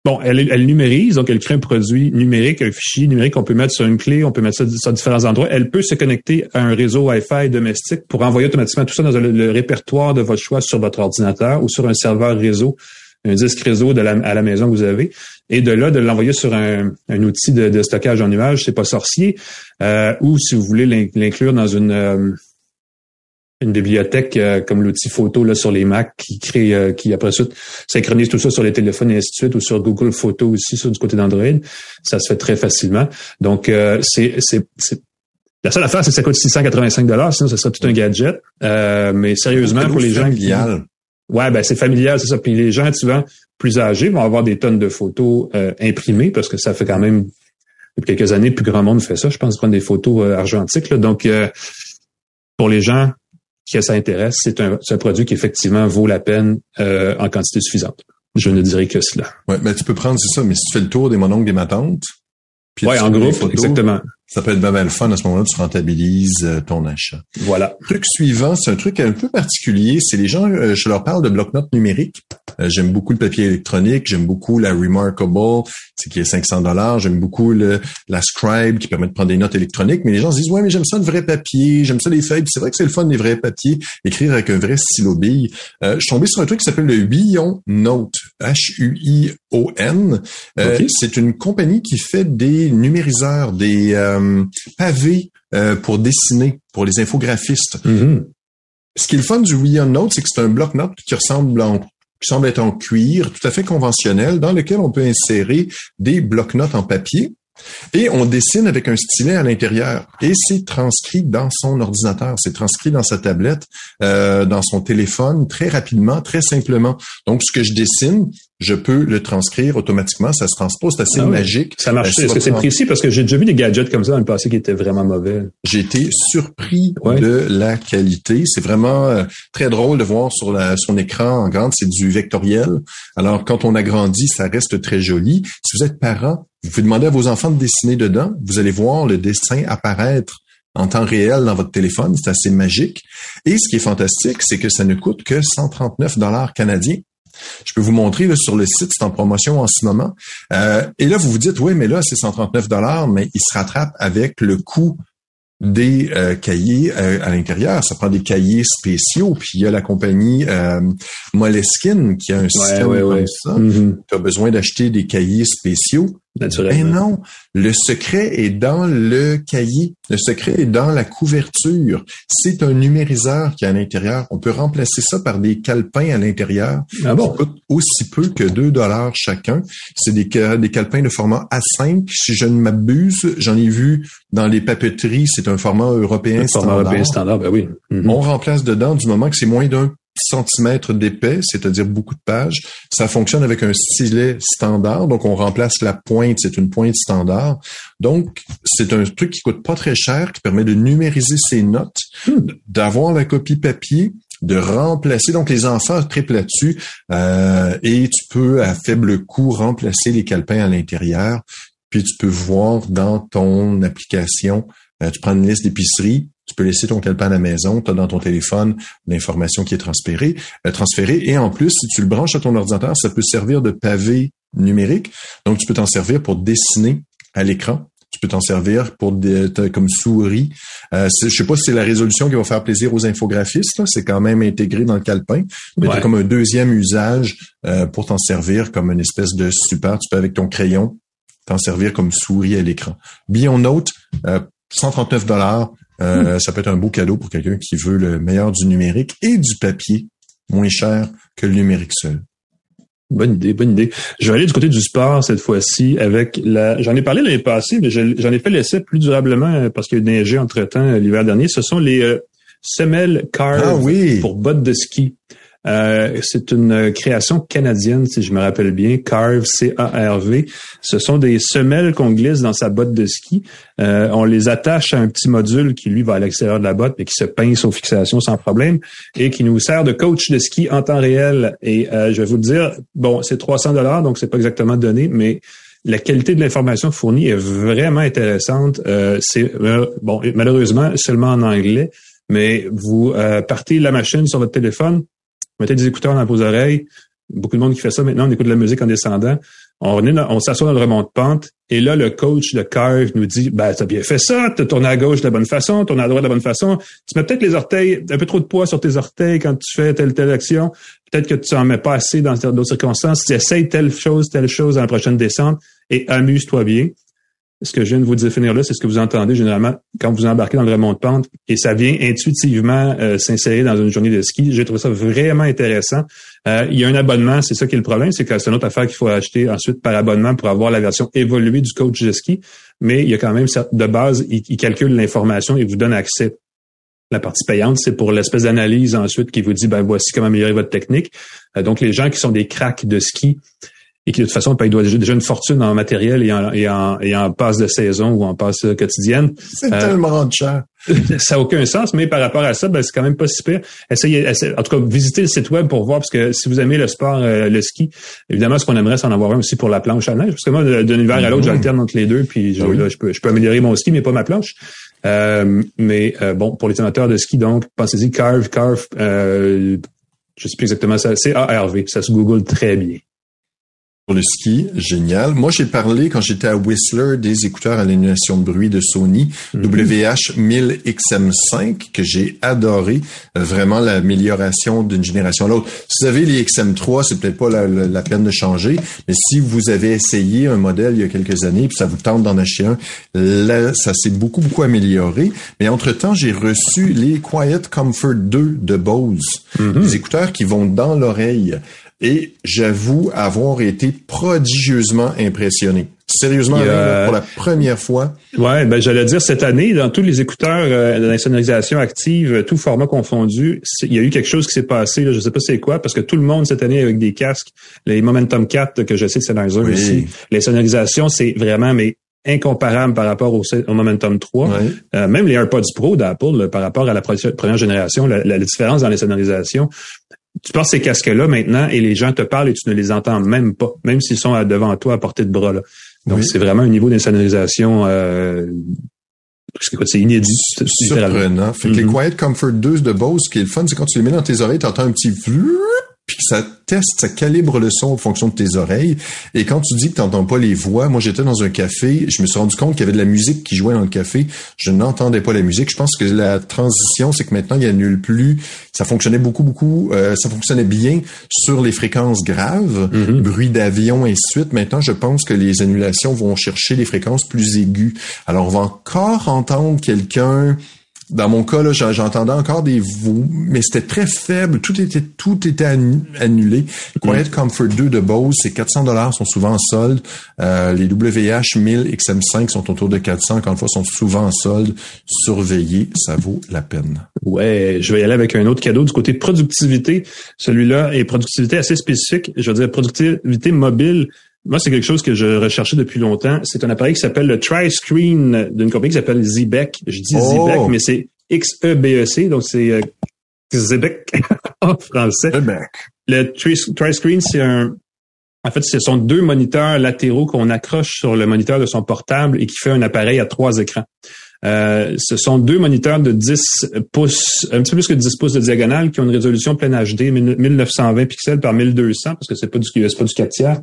Bon, elle, elle numérise, donc elle crée un produit numérique, un fichier numérique qu'on peut mettre sur une clé, on peut mettre ça sur différents endroits. Elle peut se connecter à un réseau Wi-Fi domestique pour envoyer automatiquement tout ça dans le répertoire de votre choix sur votre ordinateur ou sur un serveur réseau, un disque réseau de la, à la maison que vous avez. Et de là, de l'envoyer sur un, un outil de, de stockage en nuage, c'est pas sorcier. Euh, ou si vous voulez l'in- l'inclure dans une euh, une bibliothèque euh, comme l'outil photo là sur les Mac qui crée euh, qui après ça synchronise tout ça sur les téléphones et ainsi de suite ou sur Google Photos aussi sur du côté d'Android ça se fait très facilement donc euh, c'est c'est c'est la seule affaire c'est que ça coûte 685 dollars sinon ça serait tout un gadget Euh, mais sérieusement pour les gens qui. Ouais, ben c'est familial, c'est ça. Puis les gens souvent plus âgés vont avoir des tonnes de photos euh, imprimées parce que ça fait quand même depuis quelques années, plus grand monde fait ça. Je pense prendre des photos euh, argentiques. là. Donc, euh, pour les gens qui ça intéresse, c'est un, un produit qui effectivement vaut la peine euh, en quantité suffisante. Je ne dirais que cela. Ouais, mais tu peux prendre, c'est ça, mais si tu fais le tour des mononcles des ma tante, puis Ouais, en groupe, photos, exactement. Ça peut être bien, bien le fun. À ce moment-là, tu rentabilises euh, ton achat. Voilà. Le truc suivant, c'est un truc un peu particulier. C'est les gens, euh, je leur parle de bloc-notes numériques. Euh, j'aime beaucoup le papier électronique. J'aime beaucoup la Remarkable, c'est qui est 500 dollars. J'aime beaucoup le, la Scribe qui permet de prendre des notes électroniques. Mais les gens se disent, ouais, mais j'aime ça le vrai papier. J'aime ça les feuilles. C'est vrai que c'est le fun des vrais papiers. Écrire avec un vrai stylo bille. Euh, je suis tombé sur un truc qui s'appelle le Huion Note. H-U-I-O-N. Euh, Ok. C'est une compagnie qui fait des numériseurs, des euh, pavés euh, pour dessiner, pour les infographistes. Mhm. Ce qui est le fun du William Note, c'est que c'est un bloc-notes qui ressemble en- qui semble être en cuir, tout à fait conventionnel, dans lequel on peut insérer des bloc-notes en papier. Et on dessine avec un stylet à l'intérieur. Et c'est transcrit dans son ordinateur, c'est transcrit dans sa tablette, euh, dans son téléphone, très rapidement, très simplement. Donc, ce que je dessine, je peux le transcrire automatiquement. Ça se transpose, c'est assez Ah oui. magique. Ça marche. Est-ce que c'est précis? Parce que j'ai déjà vu des gadgets comme ça dans le passé qui étaient vraiment mauvais. J'ai été surpris Ouais. de la qualité. C'est vraiment euh, très drôle de voir sur la, son écran en grande, c'est du vectoriel. Alors, quand on agrandit, ça reste très joli. Si vous êtes parent, vous pouvez demander à vos enfants de dessiner dedans. Vous allez voir le dessin apparaître en temps réel dans votre téléphone. C'est assez magique. Et ce qui est fantastique, c'est que ça ne coûte que 139 dollars canadiens. Je peux vous montrer là, sur le site, c'est en promotion en ce moment. Euh, et là, vous vous dites, oui, mais là, c'est 139 dollars, mais il se rattrape avec le coût des euh, cahiers euh, à l'intérieur. Ça prend des cahiers spéciaux. Puis il y a la compagnie euh, Moleskine qui a un système ouais, comme ouais. ça. Mhm. Tu as besoin d'acheter des cahiers spéciaux. Mais Naturellement. non, le secret est dans le cahier. Le secret est dans la couverture. C'est un numériseur qui est à l'intérieur. On peut remplacer ça par des calepins à l'intérieur Ah bon? qui coûtent aussi peu que 2 dollars chacun. C'est des, des calepins de format A5. Si je ne m'abuse, j'en ai vu dans les papeteries. C'est un format européen Le format standard. européen standard, ben oui. Mhm. On remplace dedans du moment que c'est moins d'un centimètres d'épais, c'est-à-dire beaucoup de pages. Ça fonctionne avec un stylet standard, donc on remplace la pointe, c'est une pointe standard. Donc, c'est un truc qui coûte pas très cher, qui permet de numériser ses notes, hmm. d'avoir la copie papier, de remplacer. Donc, les enfants triplent là-dessus euh, et tu peux, à faible coût, remplacer les calepins à l'intérieur. Puis, tu peux voir dans ton application, euh, tu prends une liste d'épicerie, tu peux laisser ton calepin à la maison, tu as dans ton téléphone l'information qui est transférée, euh, transférée. Et en plus, si tu le branches à ton ordinateur, ça peut servir de pavé numérique. Donc, tu peux t'en servir pour dessiner à l'écran. Tu peux t'en servir pour des, comme souris. Euh, je sais pas si c'est la résolution qui va faire plaisir aux infographistes. C'est quand même intégré dans le calepin. Mais tu comme un deuxième usage euh, pour t'en servir comme une espèce de super. Tu peux avec ton crayon t'en servir comme souris à l'écran. Bien Note, euh, 139 dollars. Euh. Ça peut être un beau cadeau pour quelqu'un qui veut le meilleur du numérique et du papier, moins cher que le numérique seul. Bonne idée, bonne idée. Je vais aller du côté du sport cette fois-ci avec la. J'en ai parlé l'année passée, mais j'en ai fait l'essai plus durablement parce qu'il y a neigé entre temps euh, l'hiver dernier. Ce sont les euh, semelles Carve ah pour bottes de ski. Euh, c'est une création canadienne, si je me rappelle bien, Carve, C-A-R-V. Ce sont des semelles qu'on glisse dans sa botte de ski. Euh, on les attache à un petit module qui, lui, va à l'extérieur de la botte, mais qui se pince aux fixations sans problème et qui nous sert de coach de ski en temps réel. Et euh, je vais vous dire, bon, c'est 300 dollars, donc c'est pas exactement donné, mais la qualité de l'information fournie est vraiment intéressante. c'est bon, malheureusement seulement en anglais, mais vous partez la machine sur votre téléphone, mettez des écouteurs dans vos oreilles. Beaucoup de monde qui fait ça maintenant, on écoute de la musique en descendant. On, on s'assoit dans le remont de pente et là, le coach de Curve nous dit, ben, t'as bien fait ça, t'as tourné à gauche de la bonne façon, tourné à droite de la bonne façon. Tu mets peut-être les orteils, un peu trop de poids sur tes orteils quand tu fais telle telle action. Peut-être que tu en mets pas assez dans d'autres circonstances. Tu essayes telle chose, telle chose dans la prochaine descente et amuse-toi bien ce que je viens de vous définir là, c'est ce que vous entendez généralement quand vous embarquez dans le remont de pente et ça vient intuitivement euh, s'insérer dans une journée de ski. J'ai trouvé ça vraiment intéressant. Euh, il y a un abonnement, c'est ça qui est le problème, c'est que c'est une autre affaire qu'il faut acheter ensuite par abonnement pour avoir la version évoluée du coach de ski. Mais il y a quand même de base, il, calcule l'information et vous donne accès. La partie payante, c'est pour l'espèce d'analyse ensuite qui vous dit, ben voici comment améliorer votre technique. Euh, donc les gens qui sont des cracks de ski, et qui de toute façon paye déjà une fortune en matériel et en, et en, et en passe de saison ou en passe quotidienne. C'est euh, tellement cher. ça n'a aucun sens, mais par rapport à ça, ben, c'est quand même pas si pire. Essayez, en tout cas, visitez le site web pour voir, parce que si vous aimez le sport, euh, le ski, évidemment, ce qu'on aimerait, c'est en avoir un aussi pour la planche à neige, parce que moi, d'un hiver à l'autre, j'alterne entre les deux, puis je, je, peux, je peux améliorer mon ski, mais pas ma planche. Euh, mais bon, pour les amateurs de ski, donc, pensez-y, Carve, Carve, euh, je sais plus exactement ça, c'est ARV, ça se google très bien. Pour le ski, génial. Moi, j'ai parlé quand j'étais à Whistler des écouteurs à l'annulation de bruit de Sony WH-1000XM5 que j'ai adoré. Euh, vraiment l'amélioration d'une génération à l'autre. Si vous avez les XM3, c'est peut-être pas la, peine de changer, mais si vous avez essayé un modèle il y a quelques années puis ça vous tente d'en acheter un, là, ça s'est beaucoup beaucoup amélioré. Mais entre temps, j'ai reçu les Quiet Comfort 2 de Bose, mm-hmm. des écouteurs qui vont dans l'oreille. Et j'avoue avoir été prodigieusement impressionné. Sérieusement, pour la première fois. Ouais, ben j'allais dire cette année, dans tous les écouteurs euh, de la sonorisation active, tout format confondu, il y a eu quelque chose qui s'est passé. Là, je sais pas c'est quoi, parce que tout le monde cette année avec des casques, les Momentum 4 que je sais que c'est dans oui. aussi, les sonorisations, c'est vraiment mais incomparable par rapport au, Momentum 3. Euh, même les AirPods Pro d'Apple, par rapport à la première génération, la, la, différence dans les sonorisations, tu portes ces casques-là maintenant et les gens te parlent et tu ne les entends même pas, même s'ils sont devant toi à portée de bras. Là. Donc, c'est vraiment un niveau d'insonorisation euh, c'est inédit. Surprenant. Fait que les mm-hmm. Quiet Comfort 2 de Bose, ce qui est le fun, c'est quand tu les mets dans tes oreilles, tu entends un petit puis ça teste, ça calibre le son en fonction de tes oreilles. Et quand tu dis que tu n'entends pas les voix, moi j'étais dans un café, je me suis rendu compte qu'il y avait de la musique qui jouait dans le café. Je n'entendais pas la musique. Je pense que la transition, c'est que maintenant il annule plus. Ça fonctionnait beaucoup, beaucoup. Euh, ça fonctionnait bien sur les fréquences graves, mm-hmm. bruit d'avion et suite. Maintenant, je pense que les annulations vont chercher les fréquences plus aiguës. Alors on va encore entendre quelqu'un dans mon cas, là, j'entendais encore des vous, mais c'était très faible. Tout était, tout était annulé. Quiet Comfort 2 de Bose, c'est 400 dollars, sont souvent en solde. Euh, les WH 1000 XM5 sont autour de 400. Encore une fois, sont souvent en solde. Surveillez, ça vaut la peine. Ouais, je vais y aller avec un autre cadeau du côté productivité. Celui-là est productivité assez spécifique. Je veux dire productivité mobile. Moi, c'est quelque chose que je recherchais depuis longtemps. C'est un appareil qui s'appelle le Tri-Screen d'une compagnie qui s'appelle Zebec. Je dis oh. Zebec, mais c'est X-E-B-E-C, donc c'est euh, Zebec en français. Le Tri-Screen, c'est un... En fait, ce sont deux moniteurs latéraux qu'on accroche sur le moniteur de son portable et qui fait un appareil à trois écrans. Euh, ce sont deux moniteurs de 10 pouces, un petit peu plus que 10 pouces de diagonale, qui ont une résolution pleine HD, 1920 pixels par 1200, parce que c'est pas du, c'est pas du 4 tiers.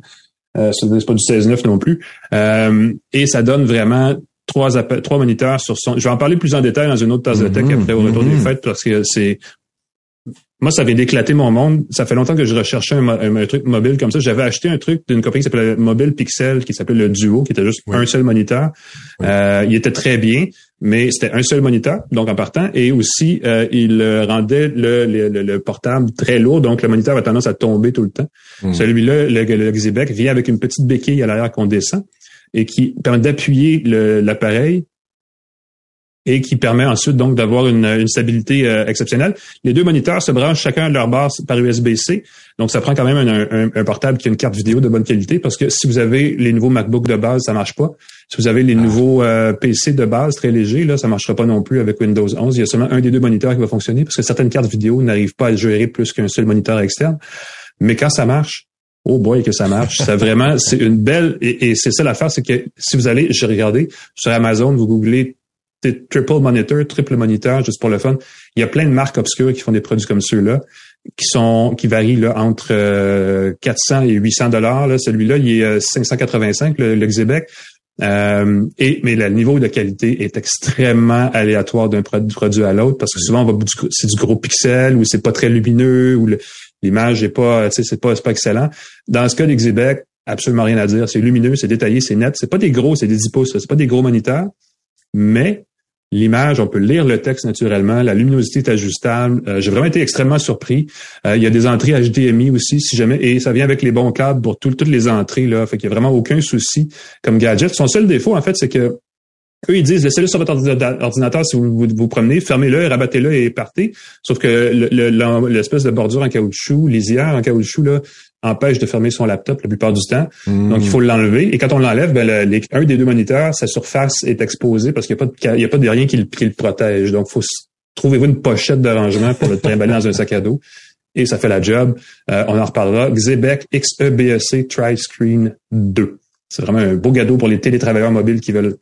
Euh, c'est pas du 16-9 non plus. Euh, et ça donne vraiment trois, trois moniteurs sur son. Je vais en parler plus en détail dans une autre tasse de tech mm-hmm. après au retour des mm-hmm. fêtes parce que c'est. Moi, ça vient d'éclater mon monde. Ça fait longtemps que je recherchais un, truc mobile comme ça. J'avais acheté un truc d'une compagnie qui s'appelait Mobile Pixel, qui s'appelait le Duo, qui était juste un seul moniteur. Euh, il était très bien, mais c'était un seul moniteur, donc en partant, et aussi euh, il rendait le, le, portable très lourd, donc le moniteur a tendance à tomber tout le temps. Hmm. Celui-là, le, le Xebec, vient avec une petite béquille à l'arrière qu'on descend et qui permet d'appuyer l'appareil et qui permet ensuite donc d'avoir une, stabilité euh, exceptionnelle. Les deux moniteurs se branchent chacun à leur base par USB-C, donc ça prend quand même un, portable qui a une carte vidéo de bonne qualité parce que si vous avez les nouveaux MacBook de base, ça marche pas. Si vous avez les ah. nouveaux euh, PC de base très légers, là, ça marchera pas non plus avec Windows 11. Il y a seulement un des deux moniteurs qui va fonctionner parce que certaines cartes vidéo n'arrivent pas à gérer plus qu'un seul moniteur externe. Mais quand ça marche, Oh boy, que ça marche. Ça vraiment, c'est une belle, et, et c'est ça l'affaire, c'est que si vous allez, j'ai regardé sur Amazon, vous googlez triple monitor, triple moniteur, juste pour le fun. Il y a plein de marques obscures qui font des produits comme ceux-là, qui sont qui varient là, entre 400 euh, et 800 dollars. Celui-là, il est 585, euh, le, le Xebec. Euh, et mais le niveau de qualité est extrêmement aléatoire d'un produit à l'autre parce que souvent on va c'est du gros pixel ou c'est pas très lumineux ou l'image est pas c'est pas pas excellent. Dans ce cas d'Xebec, absolument rien à dire, c'est lumineux, c'est détaillé, c'est net, c'est pas des gros, c'est des 10 pouces, c'est pas des gros moniteurs, mais L'image, on peut lire le texte naturellement. La luminosité est ajustable. Euh, j'ai vraiment été extrêmement surpris. Euh, il y a des entrées HDMI aussi, si jamais, et ça vient avec les bons câbles pour toutes les entrées. Là, fait qu'il y a vraiment aucun souci comme gadget. Son seul défaut, en fait, c'est que eux, ils disent, laissez-le sur votre ordinateur si vous vous, promenez, fermez-le, rabattez-le et partez. Sauf que l'espèce de bordure en caoutchouc, lisière en caoutchouc, là, empêche de fermer son laptop la plupart du temps. Donc, il faut l'enlever. Et quand on l'enlève, ben, un des deux moniteurs, sa surface est exposée parce qu'il n'y a, pas de, a pas de rien qui le, qui le protège. Donc, faut trouvez-vous une pochette de rangement pour le trimballer dans un sac à dos. Et ça fait la job. Euh, on en reparlera. Xebec XEBEC Tri-Screen 2. C'est vraiment un beau cadeau pour les télétravailleurs mobiles qui veulent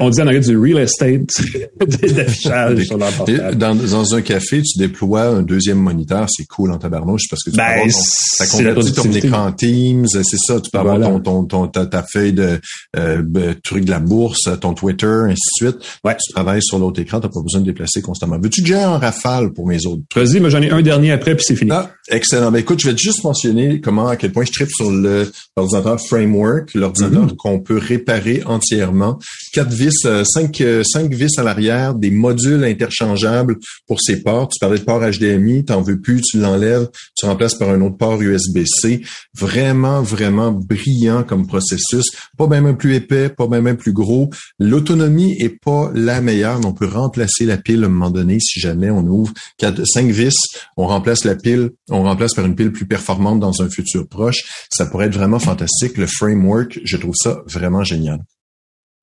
on dit en anglais du real estate d'affichage sur leur portable. Dans, dans, un café, tu déploies un deuxième moniteur, c'est cool en tabarnouche parce que tu ben, peux ton, ton écran Teams, c'est ça, tu peux avoir ton, ton, ta, feuille de euh, truc de la bourse, ton Twitter, ainsi de suite. Ouais. Tu travailles sur l'autre écran, t'as pas besoin de déplacer constamment. Veux-tu que j'ai un rafale pour mes autres? Vas-y, mais j'en ai un dernier après, puis c'est fini. Ah, excellent. Ben, écoute, je vais juste mentionner comment, à quel point je tripe sur l'ordinateur Framework, l'ordinateur mm-hmm. qu'on peut réparer entièrement. Quatre vis, euh, cinq, euh, cinq vis à l'arrière, des modules interchangeables pour ces ports. Tu parlais de port HDMI, t'en veux plus, tu l'enlèves, tu remplaces par un autre port USB-C. Vraiment, vraiment brillant comme processus. Pas même plus épais, pas même plus gros. L'autonomie est pas la meilleure, mais on peut remplacer la pile à un moment donné si jamais on ouvre quatre, cinq vis, on remplace la pile, on remplace par une pile plus performante dans un futur proche. Ça pourrait être vraiment fantastique. Le framework, je trouve ça vraiment génial.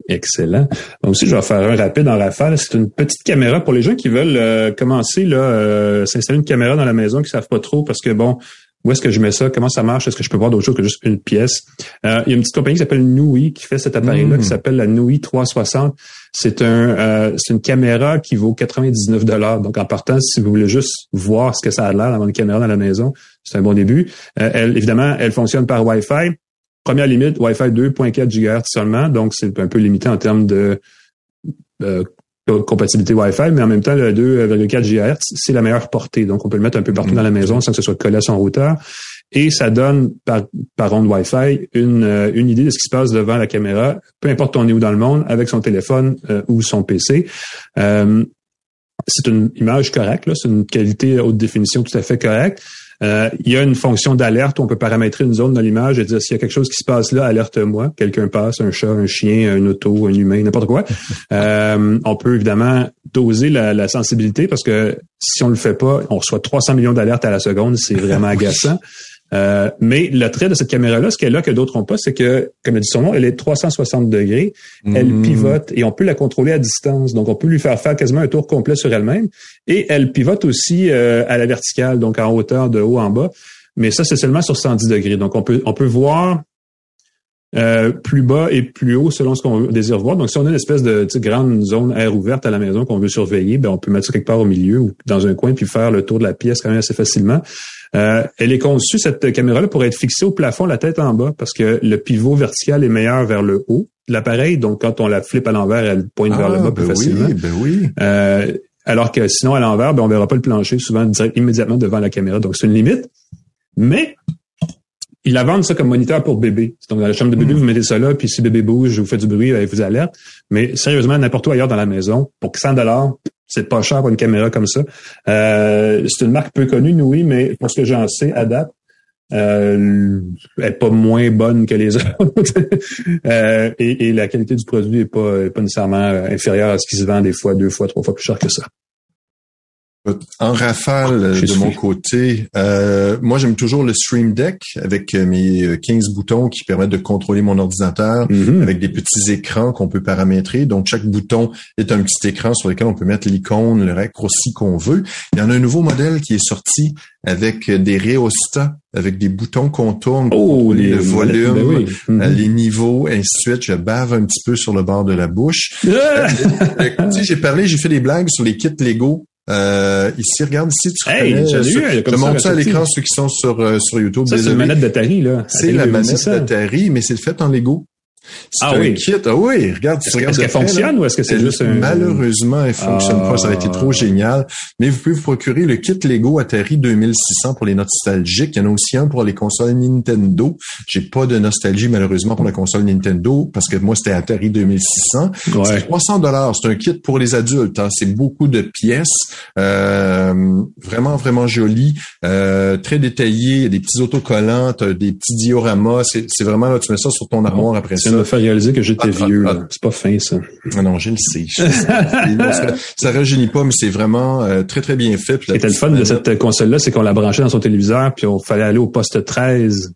Excellent. Donc aussi, je vais faire un rapide en rafale. C'est une petite caméra pour les gens qui veulent euh, commencer là, euh, s'installer une caméra dans la maison, qui savent pas trop parce que bon, où est-ce que je mets ça, comment ça marche, est-ce que je peux voir d'autres choses que juste une pièce? Euh, il y a une petite compagnie qui s'appelle Nui qui fait cet appareil-là, qui mm. s'appelle la Nui 360. C'est un, c'est une caméra qui vaut 99 dollars. Donc en partant, si vous voulez juste voir ce que ça a l'air d'avoir une caméra dans la maison, c'est un bon début. elle, évidemment, elle fonctionne par Wi-Fi. Première limite, Wi-Fi 2.4 GHz seulement, donc c'est un peu limité en termes de euh, compatibilité Wi-Fi, mais en même temps, le 2.4 GHz, c'est la meilleure portée. Donc, on peut le mettre un peu partout dans la maison sans que ce soit collé à son routeur. Et ça donne, par, par onde Wi-Fi, une, euh, une idée de ce qui se passe devant la caméra, peu importe on est où dans le monde, avec son téléphone euh, ou son PC. c'est une image correcte, c'est une qualité haute définition tout à fait correcte. Euh, il y a une fonction d'alerte où on peut paramétrer une zone dans l'image et dire s'il y a quelque chose qui se passe là, alerte-moi. Quelqu'un passe, un chat, un chien, un auto, un humain, n'importe quoi. euh, on peut évidemment doser la, la, sensibilité parce que si on le fait pas, on reçoit 300 millions d'alertes à la seconde. C'est vraiment agaçant. Euh, mais le trait de cette caméra-là, ce qu'elle a que d'autres n'ont pas, c'est que, comme elle dit son nom, elle est 360 degrés, elle Mm. pivote et on peut la contrôler à distance. Donc, on peut lui faire faire quasiment un tour complet sur elle-même. Et elle pivote aussi euh, à la verticale, donc en hauteur, de haut en bas. Mais ça, c'est seulement sur 110 degrés. Donc, on peut, on peut voir euh, plus bas et plus haut selon ce qu'on désire voir. Donc, si on a une espèce de grande zone air ouverte à la maison qu'on veut surveiller, ben, on peut mettre ça quelque part au milieu ou dans un coin puis faire le tour de la pièce quand même assez facilement. Euh, elle est conçue, cette caméra-là, pour être fixée au plafond, la tête en bas, parce que le pivot vertical est meilleur vers le haut de l'appareil. Donc, quand on la flippe à l'envers, elle pointe Ah, vers le bas ben plus facilement. Oui, ben oui. Euh, alors que sinon, à l'envers, ben, on verra pas le plancher, souvent direct, immédiatement devant la caméra. Donc, c'est une limite. Mais ils la vendent ça comme moniteur pour bébé. Donc, dans la chambre de bébé, Mm. vous mettez ça là, puis si bébé bouge, vous faites du bruit, elle vous alerte. Mais sérieusement, n'importe où ailleurs dans la maison, pour 100 dollars, c'est pas cher pour une caméra comme ça. Euh, c'est une marque peu connue, nous, oui, mais pour ce que j'en sais, à date, euh, elle est pas moins bonne que les autres. Euh, et, et la qualité du produit est pas, est pas nécessairement euh, inférieure à ce qui se vend des fois deux fois, trois fois plus cher que ça. En rafale euh, Je de mon côté, euh, moi j'aime toujours le Stream Deck avec euh, mes euh, 15 boutons qui permettent de contrôler mon ordinateur Mhm. avec des petits écrans qu'on peut paramétrer. Donc chaque bouton est un petit écran sur lequel on peut mettre l'icône, le raccourci qu'on veut. Il y en a un nouveau modèle qui est sorti avec des rhéostats, avec des boutons qu'on tourne pour Oh, les le volume, ben oui. Mhm. les niveaux, ainsi de suite. Je bave un petit peu sur le bord de la bouche. Ah! Tu sais, j'ai parlé, j'ai fait des blagues sur les kits Lego. Euh, ici, regarde ici, tu Hey, ai sur- eu, ça, montre ça à l'écran, ceux qui sont sur, euh, sur YouTube. Ça, c'est désolé. manette d'Atari, là. C'est la manette 2600. d'Atari, mais c'est fait en Lego. C'est Ah un oui. kit. Ah oui, regarde. Est-ce qu'elle là. fonctionne ou est-ce que c'est juste un... Malheureusement, elle fonctionne Ah. pas. Ça aurait été trop génial. Mais vous pouvez vous procurer le kit Lego Atari 2600 pour les nostalgiques. Il y en a aussi un pour les consoles Nintendo. J'ai pas de nostalgie, malheureusement, pour la console Nintendo parce que moi, c'était Atari 2600. Ouais. C'est 300 dollars. C'est un kit pour les adultes. hein. C'est beaucoup de pièces, euh, vraiment vraiment joli, euh, très détaillé. Il y a des petits autocollants, des petits dioramas. C'est vraiment là, tu mets ça sur ton armoire après ça. Me faire réaliser que j'étais Ah, vieux. ah, là. C'est pas fin, ça. Ah non, je le sais. je ça, ça rajeunit pas, mais c'est vraiment euh, très très bien fait. Puis était le fun de cette console-là, c'est qu'on la branchait dans son téléviseur, puis on fallait aller au poste 13.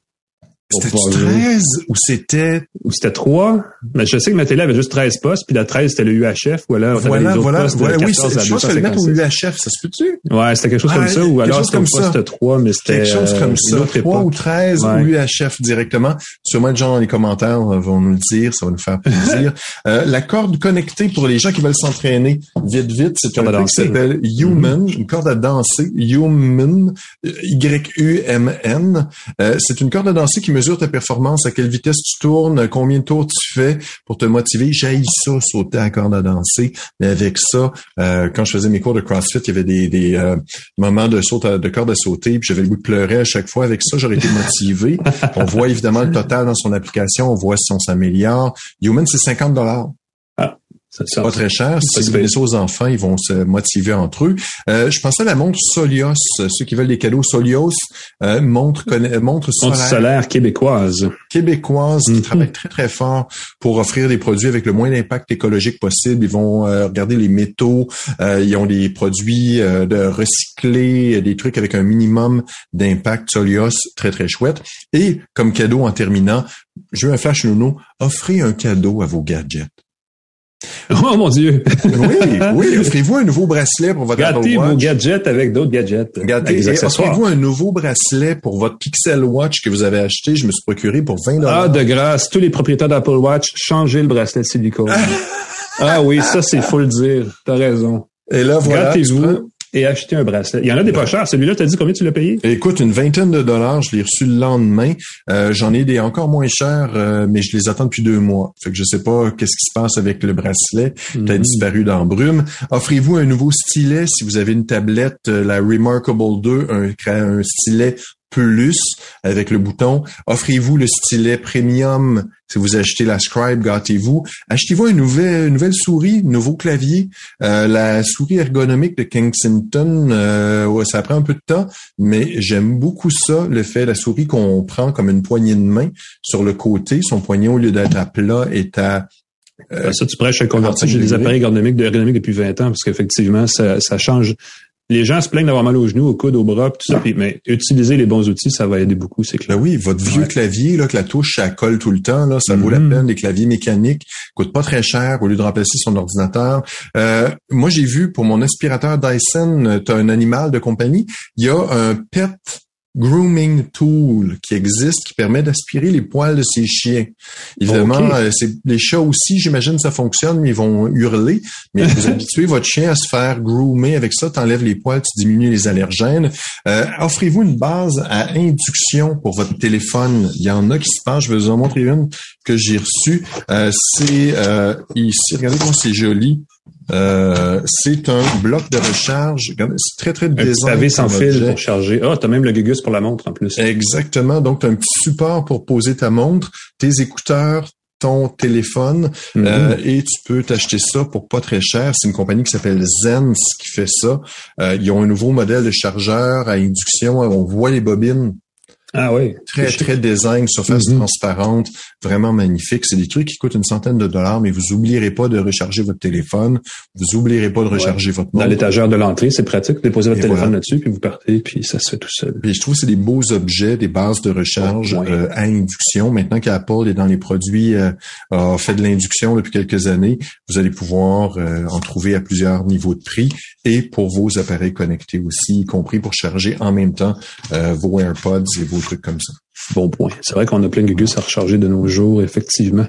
C'était pouvoir jouer. 13 ou c'était Ou c'était 3. Mais je sais que ma télé avait juste 13 postes, puis la 13, c'était le UHF, ou alors, t'avais voilà les voilà postes voilà oui 14 c'est- à je pense qu'il fallait mettre au 256. UHF ça se peut-tu? Ouais, c'était quelque chose comme ça, ou alors c'était au comme ça. poste 3, mais c'était... quelque chose euh, comme une ça autre 3 ou époque. 13 Ouais. ou UHF directement sûrement les gens dans les commentaires euh, vont nous le dire ça va nous faire plaisir Euh, la corde connectée pour les gens qui veulent s'entraîner vite vite c'est un Corde qui s'appelle Human une corde à danser Human Y U M N Euh, c'est une corde à danser qui mesure ta performance à quelle vitesse tu tournes combien de tours tu fais pour te motiver. J'ai ça sauter à corde à danser. Mais avec ça euh, quand je faisais mes cours de CrossFit il y avait des, des euh, moments de saut à- de corde à sauter puis j'avais le goût de pleurer à chaque fois. Avec ça j'aurais été motivé. On voit évidemment le total dans son application. On voit si on s'améliore. Human c'est 50 dollars Ça, ça- pas très cher. Si Ça, vous c'est ça aux enfants, ils vont se motiver entre eux. Euh, je pensais à la montre Solios. Ceux qui veulent des cadeaux Solios, euh, montre, montre Montre solaire solaire québécoise. québécoise qui Mhm. travaille très très fort pour offrir des produits avec le moins d'impact écologique possible. Ils vont euh, regarder les métaux, euh, ils ont des produits euh, de recyclés, des trucs avec un minimum d'impact. Solios, très très chouette. Et comme cadeau en terminant, je veux un flash nono, offrez un cadeau à vos gadgets. Oh mon Dieu! Oui, oui, offrez-vous un nouveau bracelet pour votre Gâtez Apple vos Watch. gadgets avec d'autres gadgets. Gâtez, et accessoires. offrez-vous un nouveau bracelet pour votre Pixel Watch que vous avez acheté? Je me suis procuré pour 20 Ah, de grâce, tous les propriétaires d'Apple Watch, changez le bracelet de silicone. ah oui, ça, c'est faut le dire. T'as raison. Et là, voilà. Gâtez-vous et achetez un bracelet. Il y en a des pas chers. Celui-là, t'as dit combien tu l'as payé? Écoute, une vingtaine de dollars, je l'ai reçu le lendemain. Euh, J'en ai des encore moins chers, euh, mais je les attends depuis deux mois. Fait que je sais pas qu'est-ce qui se passe avec le bracelet. Peut-être Mhm. disparu dans brume. Offrez-vous un nouveau stylet si vous avez une tablette, euh, la Remarkable 2, un, un stylet plus avec le bouton. Offrez-vous le stylet premium. Si vous achetez la Scribe, gâtez-vous. Achetez-vous une nouvelle, nouvelle souris, nouveau clavier. Euh, la souris ergonomique de Kensington, euh, ça prend un peu de temps, mais j'aime beaucoup ça, le fait, la souris qu'on prend comme une poignée de main sur le côté. Son poignet, au lieu d'être à plat, est à euh, ça, tu prêches un converti. J'ai des appareils ergonomiques, ergonomiques depuis 20 ans parce qu'effectivement, ça, ça change les gens se plaignent d'avoir mal aux genoux, aux coudes, aux bras, tout ça. mais utiliser les bons outils, ça va aider beaucoup, c'est clair. Ben oui, votre vieux clavier, là, que la touche, ça colle tout le temps, là, ça vaut la mm-hmm. peine. Les claviers mécaniques coûtent pas très cher au lieu de remplacer son ordinateur. Euh, moi, j'ai vu pour mon aspirateur Dyson, euh, tu as un animal de compagnie, il y a un pet grooming tool qui existe qui permet d'aspirer les poils de ses chiens. Évidemment, euh, c'est les chats aussi, j'imagine ça fonctionne, mais ils vont hurler. Mais vous habituez votre chien à se faire groomer avec ça, t'enlèves les poils, tu diminues les allergènes. Euh, offrez-vous une base à induction pour votre téléphone. Il y en a qui se passent. Je vais vous en montrer une que j'ai reçue. Euh, c'est ici. Regardez comment c'est joli. Euh, c'est un bloc de recharge. C'est très, très design. Un sans fil pour charger. Ah, oh, t'as même le Gugus pour la montre en plus. Exactement. Donc, t'as un petit support pour poser ta montre, tes écouteurs, ton téléphone mhm. euh, et tu peux t'acheter ça pour pas très cher. C'est une compagnie qui s'appelle Zense qui fait ça. Euh, ils ont un nouveau modèle de chargeur à induction. On voit les bobines ah oui. Très, très design, surface mm-hmm. transparente, vraiment magnifique. C'est des trucs qui coûtent une centaine de dollars, mais vous oublierez pas de recharger votre téléphone. Vous oublierez pas de recharger votre montre. Dans l'étagère de l'entrée, c'est pratique. Vous déposez votre téléphone là-dessus, puis vous partez, puis ça se fait tout seul. Et je trouve que c'est des beaux objets, des bases de recharge euh, à induction. Maintenant qu'Apple est dans les produits, euh, a fait de l'induction depuis quelques années, vous allez pouvoir euh, en trouver à plusieurs niveaux de prix et pour vos appareils connectés aussi, y compris pour charger en même temps vos AirPods et vos trucs comme ça. Bon point. C'est vrai qu'on a plein de gugus à recharger de nos jours, effectivement.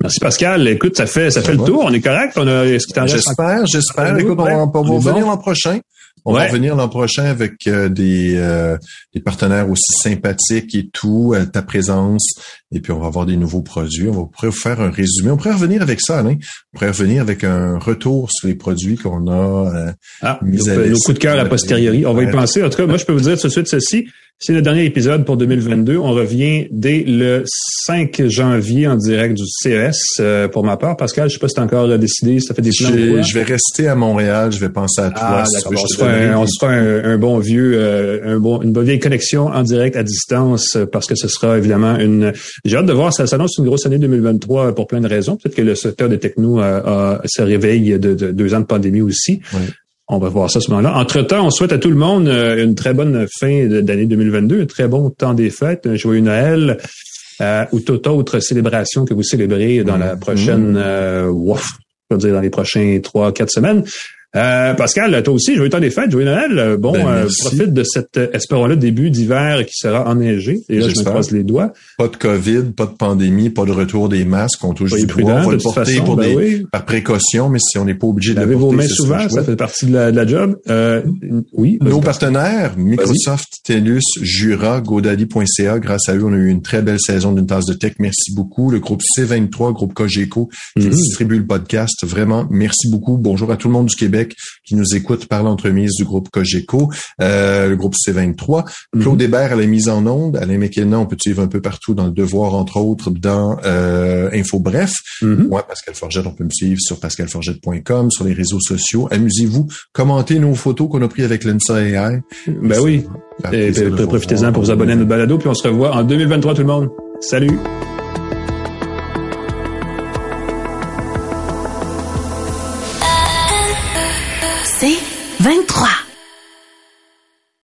Merci Pascal. Écoute, ça fait ça, fait le tour. On est correct? On a. J'espère, j'espère. Écoute, on, va revenir l'an prochain. On va revenir l'an prochain avec euh, des, euh, des partenaires aussi sympathiques et tout, ta présence. Et puis, on va avoir des nouveaux produits. On va pourrait vous faire un résumé. On pourrait revenir avec ça, Alain. On pourrait revenir avec un retour sur les produits qu'on a euh, ah, mis à nos coups de cœur à posteriori. On va y penser. En tout cas, moi, je peux vous dire tout de suite ceci. C'est le dernier épisode pour 2022. On revient dès le 5 janvier en direct du CES. Euh, pour ma part, Pascal, je sais pas si tu as encore décidé, tu fait des plans. Je vais rester à Montréal. Je vais penser à toi. Ah, on, se fera un, bon vieux, euh, un bon, une bonne vieille connexion en direct à distance euh, parce que ce sera évidemment une. J'ai hâte de voir. Ça s'annonce une grosse année 2023 pour plein de raisons. Peut-être que le secteur des technos se réveille de, deux ans de pandémie aussi. On va voir ça à ce moment-là. Entre-temps, on souhaite à tout le monde euh, une très bonne fin d'année 2022, un très bon temps des fêtes, un joyeux Noël euh, ou toute autre célébration que vous célébrez dans la mm-hmm. prochaine, euh, ouf, je veux dire dans les prochains trois, quatre semaines. Euh, Pascal, toi aussi, joyeux temps des fêtes, joyeux Noël. Bon, ben, euh, profite de cet, euh, espérons-le, début d'hiver qui sera enneigé. Et là, je me croise les doigts. Pas de COVID, pas de pandémie, pas de retour des masques. On touche du bois. On va le porter pour ben des, par précaution, mais si on n'est pas obligé de Lavez vos mains souvent, ça fait partie de la, de la job. Euh, oui. Nos partenaires, Microsoft, TELUS, Jura, GoDaddy.ca, grâce à eux, on a eu une très belle saison d'une tasse de tech. Merci beaucoup. Le groupe C23, groupe Cogeco, qui mhm. distribue le podcast. Vraiment, merci beaucoup. Bonjour à tout le monde du Québec qui nous écoute par l'entremise du groupe Cogeco, euh, le groupe C23. Claude mhm. Hébert à la mise en onde. Alain McKenna, on peut suivre un peu partout dans le Devoir, entre autres, dans euh, Info Bref. Mhm. Moi, Pascal Forgette, on peut me suivre sur pascalforgette.com, sur les réseaux sociaux. Amusez-vous, commentez nos photos qu'on a prises avec l'INSA AI. Ben oui. Et, profitez-en pour vous abonner à notre balado, puis on se revoit en 2023 tout le monde. Salut! 23.